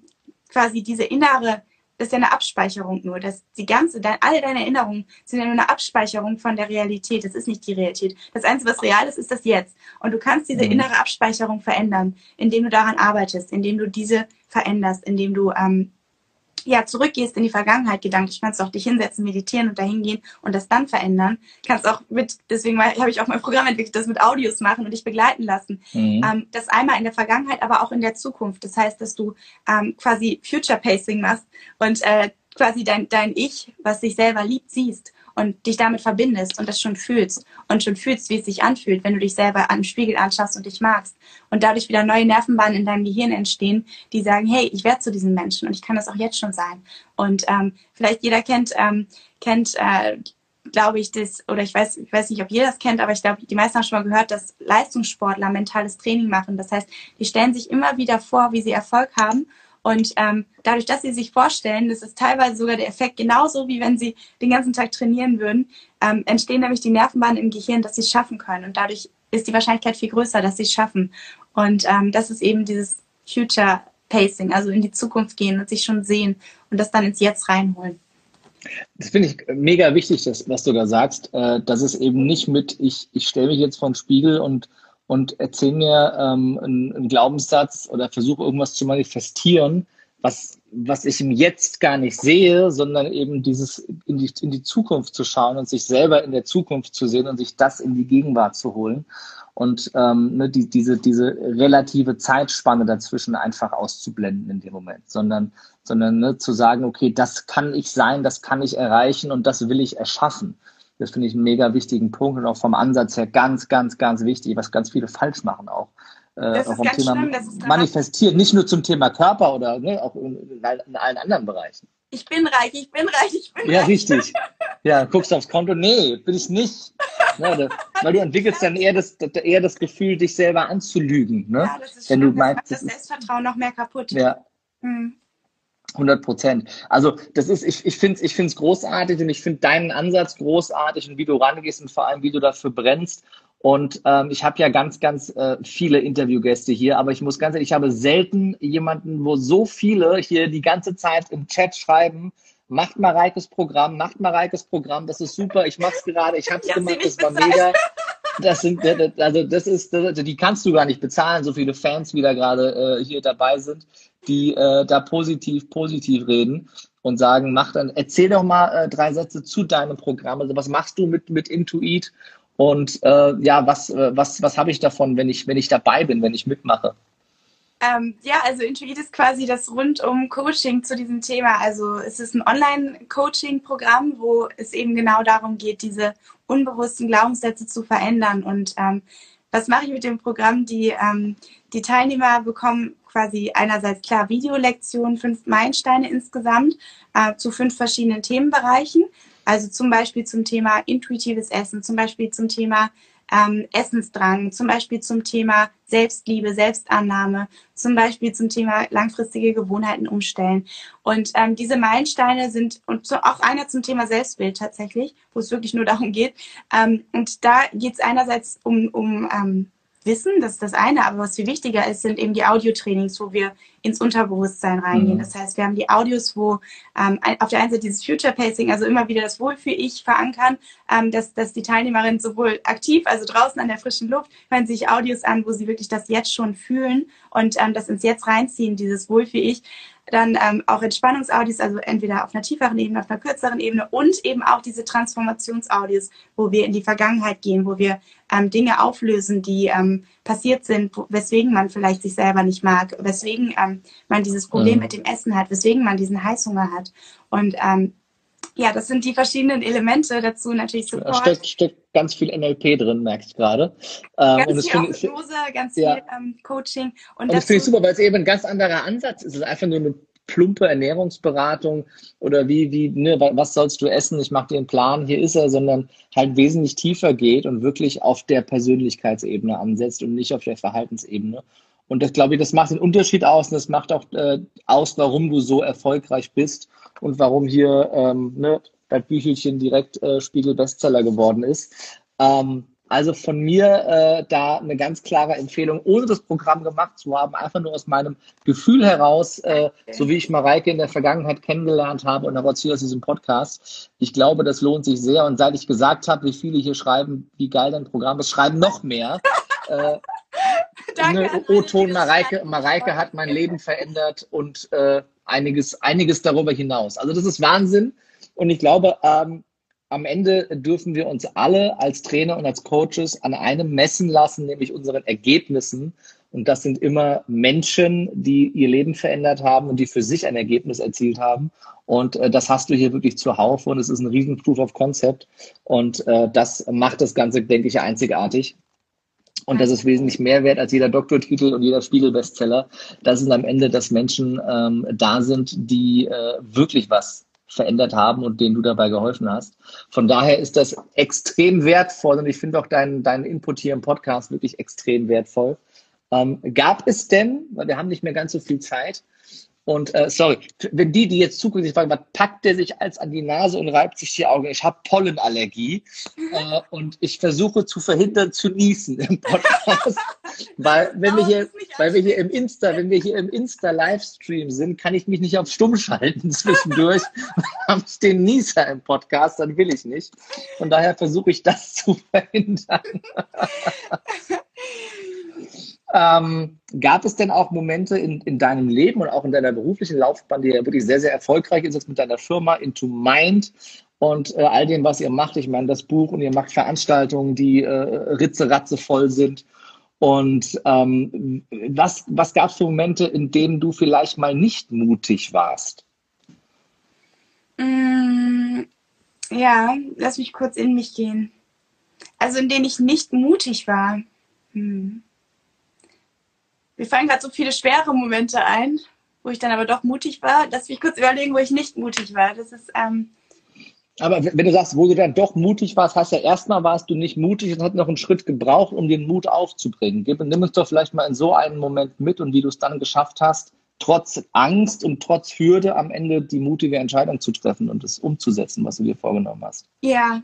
quasi diese innere das ist ja eine Abspeicherung nur. Das, die ganze, dein, alle deine Erinnerungen sind ja nur eine Abspeicherung von der Realität. Das ist nicht die Realität. Das Einzige, was real ist, ist das Jetzt. Und du kannst diese mhm. innere Abspeicherung verändern, indem du daran arbeitest, indem du diese veränderst, indem du ähm, ja, zurückgehst in die Vergangenheit gedanklich, kannst auch dich hinsetzen, meditieren und dahin gehen und das dann verändern. Kannst auch mit, deswegen habe ich auch mein Programm entwickelt, das mit Audios machen und dich begleiten lassen. Mhm. Ähm, das einmal in der Vergangenheit, aber auch in der Zukunft. Das heißt, dass du ähm, quasi Future Pacing machst und äh, quasi dein, dein Ich, was sich selber liebt, siehst und dich damit verbindest und das schon fühlst und schon fühlst, wie es sich anfühlt, wenn du dich selber am Spiegel anschaust und dich magst und dadurch wieder neue Nervenbahnen in deinem Gehirn entstehen, die sagen, hey, ich werde zu diesem Menschen und ich kann das auch jetzt schon sein. Und ähm, vielleicht jeder kennt, ähm, kennt äh, glaube ich, das, oder ich weiß, ich weiß nicht, ob jeder das kennt, aber ich glaube, die meisten haben schon mal gehört, dass Leistungssportler mentales Training machen. Das heißt, die stellen sich immer wieder vor, wie sie Erfolg haben und ähm, dadurch, dass sie sich vorstellen, das ist teilweise sogar der Effekt genauso, wie wenn sie den ganzen Tag trainieren würden, ähm, entstehen nämlich die Nervenbahnen im Gehirn, dass sie es schaffen können. Und dadurch ist die Wahrscheinlichkeit viel größer, dass sie es schaffen. Und ähm, das ist eben dieses Future Pacing, also in die Zukunft gehen und sich schon sehen und das dann ins Jetzt reinholen. Das finde ich mega wichtig, das, was du da sagst, äh, dass es eben nicht mit, ich, ich stelle mich jetzt vor den Spiegel und und erzähl mir ähm, einen, einen Glaubenssatz oder versuche irgendwas zu manifestieren, was, was ich im Jetzt gar nicht sehe, sondern eben dieses in die, in die Zukunft zu schauen und sich selber in der Zukunft zu sehen und sich das in die Gegenwart zu holen und ähm, ne, die, diese, diese relative Zeitspanne dazwischen einfach auszublenden in dem Moment, sondern, sondern ne, zu sagen, okay, das kann ich sein, das kann ich erreichen und das will ich erschaffen. Das finde ich einen mega wichtigen Punkt und auch vom Ansatz her ganz, ganz, ganz wichtig, was ganz viele falsch machen auch. Äh, auch vom Thema schlimm, manifestieren, nicht nur zum Thema Körper oder ne, auch in, in, allen anderen Bereichen. Ich bin reich, ich bin reich, ich bin ja, reich. Ja, richtig. Ja, guckst aufs Konto, nee, bin ich nicht. Ja, da, weil du entwickelst dann eher das, eher das Gefühl, dich selber anzulügen. Ne? Ja, das ist Wenn schlimm, du meinst, das das Selbstvertrauen noch mehr kaputt. Ja. Hm. 100 Prozent. Also das ist, ich, ich finde es ich find's großartig und ich finde deinen Ansatz großartig und wie du rangehst und vor allem, wie du dafür brennst Und ähm, ich habe ja ganz, ganz äh, viele Interviewgäste hier, aber ich muss ganz ehrlich, ich habe selten jemanden, wo so viele hier die ganze Zeit im Chat schreiben, macht mal Reikes Programm, macht mal Reikes Programm, das ist super, ich mache es gerade, ich habe es gemacht, das war mega. Das sind, also das ist, die kannst du gar nicht bezahlen, so viele Fans, wie da gerade äh, hier dabei sind, die äh, da positiv, positiv reden und sagen, mach dann, erzähl doch mal äh, drei Sätze zu deinem Programm. Also was machst du mit, mit Intuit? Und äh, ja, was, äh, was, was habe ich davon, wenn ich, wenn ich dabei bin, wenn ich mitmache? Ähm, ja, also Intuit ist quasi das rundum Coaching zu diesem Thema. Also es ist ein Online-Coaching-Programm, wo es eben genau darum geht, diese unbewussten Glaubenssätze zu verändern. Und ähm, was mache ich mit dem Programm? Die, ähm, die Teilnehmer bekommen quasi einerseits klar Videolektionen, fünf Meilensteine insgesamt äh, zu fünf verschiedenen Themenbereichen. Also zum Beispiel zum Thema intuitives Essen, zum Beispiel zum Thema ähm, Essensdrang, zum Beispiel zum Thema Selbstliebe, Selbstannahme, zum Beispiel zum Thema langfristige Gewohnheiten umstellen. Und ähm, diese Meilensteine sind und so auch einer zum Thema Selbstbild tatsächlich, wo es wirklich nur darum geht. Ähm, und da geht es einerseits um, um ähm, Wissen, das ist das eine, aber was viel wichtiger ist, sind eben die Audiotrainings, wo wir ins Unterbewusstsein reingehen. Mhm. Das heißt, wir haben die Audios, wo ähm, auf der einen Seite dieses Future Pacing, also immer wieder das Wohlfühl-Ich verankern, ähm, dass, dass die Teilnehmerinnen sowohl aktiv, also draußen an der frischen Luft, hören sich Audios an, wo sie wirklich das jetzt schon fühlen und ähm, das ins Jetzt reinziehen, dieses Wohlfühl-Ich, dann ähm, auch Entspannungsaudios, also entweder auf einer tieferen Ebene, auf einer kürzeren Ebene und eben auch diese Transformationsaudios, wo wir in die Vergangenheit gehen, wo wir ähm, Dinge auflösen, die ähm, passiert sind, weswegen man vielleicht sich selber nicht mag, weswegen ähm, man dieses Problem mhm. mit dem Essen hat, weswegen man diesen Heißhunger hat. Und ähm, ja, das sind die verschiedenen Elemente dazu natürlich Support. Steckt, steckt ganz viel NLP drin, merkst gerade. Ähm, ganz viel Hypnose, ganz ja. viel ähm, Coaching. Und, und das finde ich super, weil es eben ein ganz anderer Ansatz ist. Es ist einfach nur eine plumpe Ernährungsberatung oder wie, wie, ne, was sollst du essen? Ich mache dir einen Plan, hier ist er, sondern halt wesentlich tiefer geht und wirklich auf der Persönlichkeitsebene ansetzt und nicht auf der Verhaltensebene. Und das glaube ich, das macht den Unterschied aus und das macht auch äh, aus, warum du so erfolgreich bist und warum hier ähm, ne, dein Büchelchen direkt äh, Spiegel Bestseller geworden ist. Ähm, also von mir äh, da eine ganz klare Empfehlung, ohne das Programm gemacht zu haben, einfach nur aus meinem Gefühl heraus, äh, so wie ich Mareike in der Vergangenheit kennengelernt habe und auch hier aus diesem Podcast. Ich glaube, das lohnt sich sehr. Und seit ich gesagt habe, wie viele hier schreiben, wie geil dein Programm ist, schreiben noch mehr. Äh, Danke. O-Ton Mareike, Mareike hat mein Leben verändert und äh, einiges, einiges darüber hinaus. Also das ist Wahnsinn. Und ich glaube, ähm, am Ende dürfen wir uns alle als Trainer und als Coaches an einem messen lassen, nämlich unseren Ergebnissen. Und das sind immer Menschen, die ihr Leben verändert haben und die für sich ein Ergebnis erzielt haben. Und äh, das hast du hier wirklich zuhauf und es ist ein riesen Proof of Concept. Und äh, das macht das Ganze, denke ich, einzigartig. Und das ist wesentlich mehr wert als jeder Doktortitel und jeder Spiegel-Bestseller. Das ist am Ende, dass Menschen ähm, da sind, die äh, wirklich was verändert haben und denen du dabei geholfen hast. Von daher ist das extrem wertvoll und ich finde auch deinen dein Input hier im Podcast wirklich extrem wertvoll. Ähm, gab es denn, weil wir haben nicht mehr ganz so viel Zeit, und äh, sorry, wenn die, die jetzt sich fragen, was packt der sich als an die Nase und reibt sich die Augen? Ich habe Pollenallergie äh, und ich versuche zu verhindern zu niesen im Podcast, weil wenn wir hier, weil wir hier im Insta, wenn wir hier im Insta Livestream sind, kann ich mich nicht auf Stumm schalten zwischendurch. Habe ich den Nieser im Podcast, dann will ich nicht. Von daher versuche ich das zu verhindern. Ähm, gab es denn auch Momente in, in deinem Leben und auch in deiner beruflichen Laufbahn, die ja wirklich sehr, sehr erfolgreich ist, jetzt mit deiner Firma Into Mind und äh, all dem, was ihr macht? Ich meine, das Buch und ihr macht Veranstaltungen, die äh, ritze-ratze voll sind. Und ähm, was, was gab es für Momente, in denen du vielleicht mal nicht mutig warst? Mm, ja, lass mich kurz in mich gehen. Also in denen ich nicht mutig war. Hm. Mir fallen gerade so viele schwere Momente ein, wo ich dann aber doch mutig war. Lass mich kurz überlegen, wo ich nicht mutig war. Das ist. Ähm, aber wenn du sagst, wo du dann doch mutig warst, heißt ja erstmal warst du nicht mutig und hat noch einen Schritt gebraucht, um den Mut aufzubringen. Gib, nimm uns doch vielleicht mal in so einen Moment mit und wie du es dann geschafft hast, trotz Angst und trotz Hürde am Ende die mutige Entscheidung zu treffen und es umzusetzen, was du dir vorgenommen hast. Ja,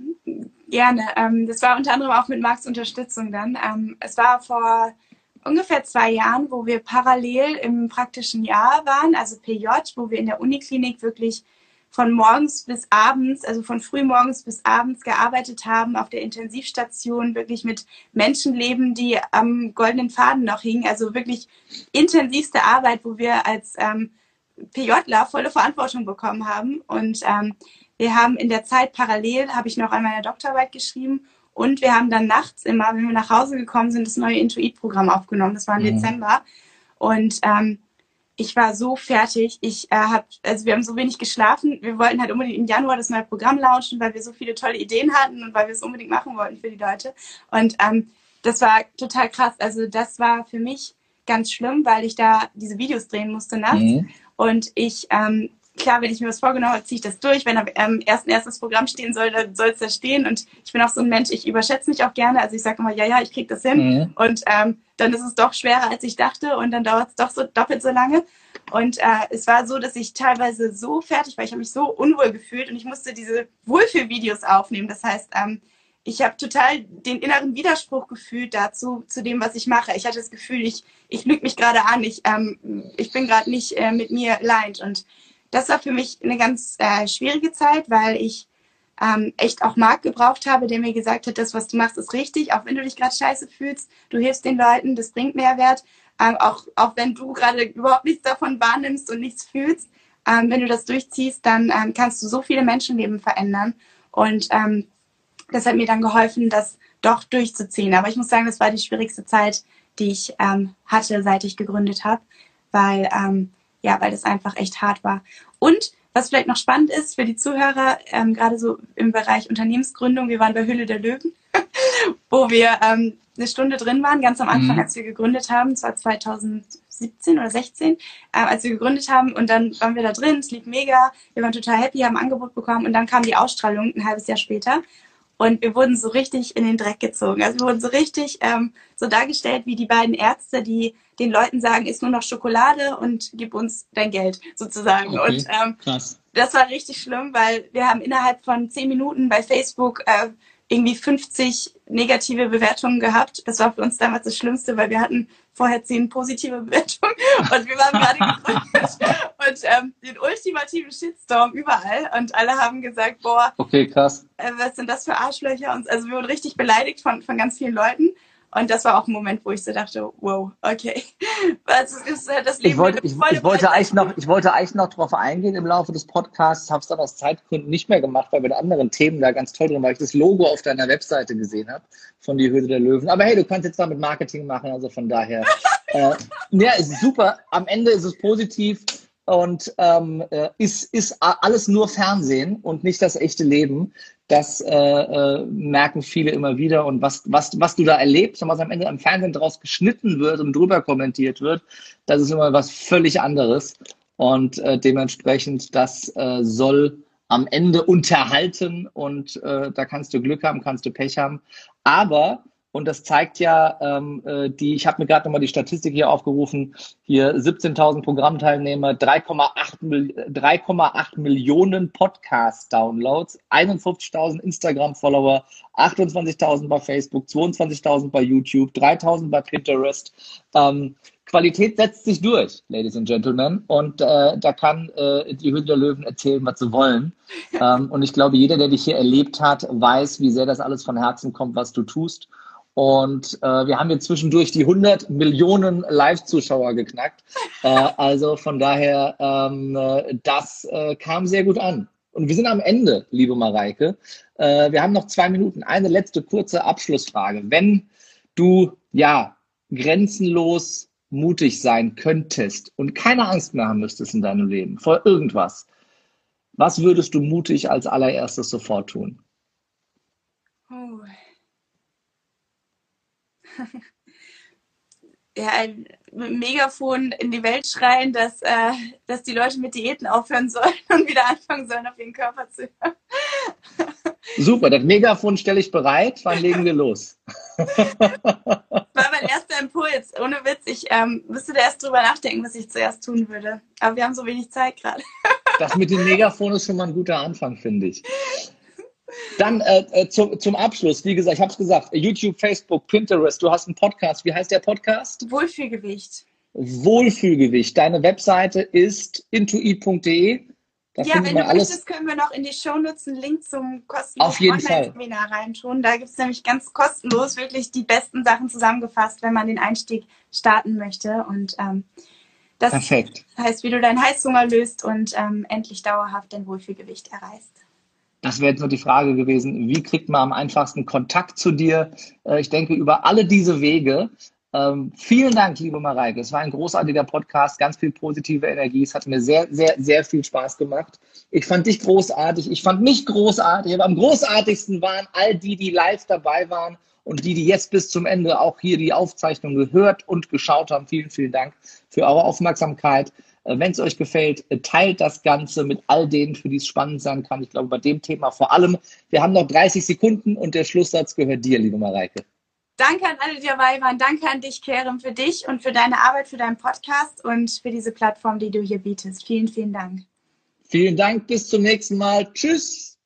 Gerne. Ähm, das war unter anderem auch mit Marks Unterstützung dann. Ähm, es war vor ungefähr zwei Jahren, wo wir parallel im praktischen Jahr waren, also PJ, wo wir in der Uniklinik wirklich von morgens bis abends, also von frühmorgens bis abends gearbeitet haben, auf der Intensivstation wirklich mit Menschenleben, die am goldenen Faden noch hingen. Also wirklich intensivste Arbeit, wo wir als ähm, PJler volle Verantwortung bekommen haben. Und ähm, wir haben in der Zeit parallel, habe ich noch an meiner Doktorarbeit geschrieben und wir haben dann nachts immer, wenn wir nach Hause gekommen sind, das neue Intuit-Programm aufgenommen. Das war im mhm. Dezember. Und ähm, ich war so fertig. Ich äh, habe, also wir haben so wenig geschlafen. Wir wollten halt unbedingt im Januar das neue Programm launchen, weil wir so viele tolle Ideen hatten und weil wir es unbedingt machen wollten für die Leute. Und ähm, das war total krass. Also das war für mich ganz schlimm, weil ich da diese Videos drehen musste nachts. Mhm. Und ich ähm, klar, wenn ich mir was vorgenommen habe, ziehe ich das durch. Wenn am ähm, ersten erstes Programm stehen soll, dann soll es da stehen. Und ich bin auch so ein Mensch, ich überschätze mich auch gerne. Also ich sage immer, ja, ja, ich kriege das hin. Mhm. Und ähm, dann ist es doch schwerer, als ich dachte. Und dann dauert es doch so doppelt so lange. Und äh, es war so, dass ich teilweise so fertig war. Ich habe mich so unwohl gefühlt und ich musste diese Wohlfühlvideos aufnehmen. Das heißt, ähm, ich habe total den inneren Widerspruch gefühlt dazu, zu dem, was ich mache. Ich hatte das Gefühl, ich, ich lüge mich gerade an. Ich, ähm, ich bin gerade nicht äh, mit mir leid. Und das war für mich eine ganz äh, schwierige Zeit, weil ich ähm, echt auch Marc gebraucht habe, der mir gesagt hat, das, was du machst, ist richtig, auch wenn du dich gerade scheiße fühlst, du hilfst den Leuten, das bringt Mehrwert, ähm, auch, auch wenn du gerade überhaupt nichts davon wahrnimmst und nichts fühlst, ähm, wenn du das durchziehst, dann ähm, kannst du so viele Menschenleben verändern. Und ähm, das hat mir dann geholfen, das doch durchzuziehen. Aber ich muss sagen, das war die schwierigste Zeit, die ich ähm, hatte, seit ich gegründet habe, weil ja, weil das einfach echt hart war. Und was vielleicht noch spannend ist für die Zuhörer, ähm, gerade so im Bereich Unternehmensgründung, wir waren bei Hülle der Löwen, wo wir ähm, eine Stunde drin waren, ganz am Anfang, mhm. als wir gegründet haben, es war 2017 oder 16, äh, als wir gegründet haben. Und dann waren wir da drin, es lief mega, wir waren total happy, haben ein Angebot bekommen. Und dann kam die Ausstrahlung ein halbes Jahr später und wir wurden so richtig in den Dreck gezogen. Also wir wurden so richtig ähm, so dargestellt wie die beiden Ärzte, die den Leuten sagen, isst nur noch Schokolade und gib uns dein Geld sozusagen. Okay, und ähm, krass. das war richtig schlimm, weil wir haben innerhalb von zehn Minuten bei Facebook äh, irgendwie 50 negative Bewertungen gehabt. Das war für uns damals das Schlimmste, weil wir hatten vorher zehn positive Bewertungen und wir waren gerade gegründet und ähm, den ultimativen Shitstorm überall und alle haben gesagt, boah, okay, krass. Äh, was sind das für Arschlöcher? Und, also wir wurden richtig beleidigt von, von ganz vielen Leuten und das war auch ein Moment, wo ich so dachte, wow, okay, was ist das Leben? Ich wollte, ich, ich wollte eigentlich noch, ich wollte eigentlich noch darauf eingehen im Laufe des Podcasts, habe es dann aus Zeitgründen nicht mehr gemacht, weil wir mit anderen Themen da ganz toll drin weil ich das Logo auf deiner Webseite gesehen habe von die Höhle der Löwen. Aber hey, du kannst jetzt damit Marketing machen, also von daher. äh, ja, ist super. Am Ende ist es positiv und ähm, äh, ist, ist alles nur Fernsehen und nicht das echte Leben. Das äh, äh, merken viele immer wieder. Und was, was, was du da erlebst und was am Ende am Fernsehen draus geschnitten wird und drüber kommentiert wird, das ist immer was völlig anderes. Und äh, dementsprechend, das äh, soll am Ende unterhalten und äh, da kannst du Glück haben, kannst du Pech haben. Aber und das zeigt ja, ähm, äh, die, ich habe mir gerade nochmal die Statistik hier aufgerufen, hier 17.000 Programmteilnehmer, 3,8 Millionen Podcast-Downloads, 51.000 Instagram-Follower, 28.000 bei Facebook, 22.000 bei YouTube, 3.000 bei Pinterest. Ähm, Qualität setzt sich durch, Ladies and Gentlemen. Und äh, da kann äh, die Hütte der Löwen erzählen, was sie wollen. Ähm, und ich glaube, jeder, der dich hier erlebt hat, weiß, wie sehr das alles von Herzen kommt, was du tust. Und äh, wir haben jetzt zwischendurch die 100 Millionen Live-Zuschauer geknackt. Äh, also von daher, ähm, äh, das äh, kam sehr gut an. Und wir sind am Ende, liebe Mareike. Äh, wir haben noch zwei Minuten. Eine letzte kurze Abschlussfrage. Wenn du ja grenzenlos mutig sein könntest und keine Angst mehr haben müsstest in deinem Leben vor irgendwas, was würdest du mutig als allererstes sofort tun? Oh ja, ein Megafon in die Welt schreien, dass, äh, dass die Leute mit Diäten aufhören sollen und wieder anfangen sollen, auf ihren Körper zu hören. Super, das Megafon stelle ich bereit, wann legen wir los? das war mein erster Impuls, ohne Witz. Ich ähm, müsste da erst drüber nachdenken, was ich zuerst tun würde. Aber wir haben so wenig Zeit gerade. das mit dem Megafon ist schon mal ein guter Anfang, finde ich. Dann äh, äh zum, zum Abschluss, wie gesagt, ich habe es gesagt, YouTube, Facebook, Pinterest, du hast einen Podcast. Wie heißt der Podcast? Wohlfühlgewicht. Wohlfühlgewicht. Deine Webseite ist intuit.de. ja, wenn du alles möchtest, können wir noch in die Show nutzen, Link zum kostenlosen Online-Seminar reintun. Da gibt es nämlich ganz kostenlos wirklich die besten Sachen zusammengefasst, wenn man den Einstieg starten möchte. Und ähm, das Perfekt. heißt, wie du deinen Heißhunger löst und ähm, endlich dauerhaft dein Wohlfühlgewicht erreichst. Das wäre jetzt nur die Frage gewesen, wie kriegt man am einfachsten Kontakt zu dir? Äh, ich denke, über alle diese Wege ähm, vielen Dank, liebe Mareike. Es war ein großartiger Podcast, ganz viel positive Energie. Es hat mir sehr, sehr, sehr viel Spaß gemacht. Ich fand dich großartig. Ich fand mich großartig. Aber am großartigsten waren all die, die live dabei waren und die, die jetzt bis zum Ende auch hier die Aufzeichnung gehört und geschaut haben. Vielen, vielen Dank für eure Aufmerksamkeit. Äh, Wenn es euch gefällt, äh, teilt das Ganze mit all denen, für die es spannend sein kann. Ich glaube, bei dem Thema vor allem. Wir haben noch 30 Sekunden und der Schlusssatz gehört dir, liebe Mareike. Danke an alle, die dabei waren. Danke an dich, Kerem, für dich und für deine Arbeit, für deinen Podcast und für diese Plattform, die du hier bietest. Vielen, vielen Dank. Vielen Dank. Bis zum nächsten Mal. Tschüss.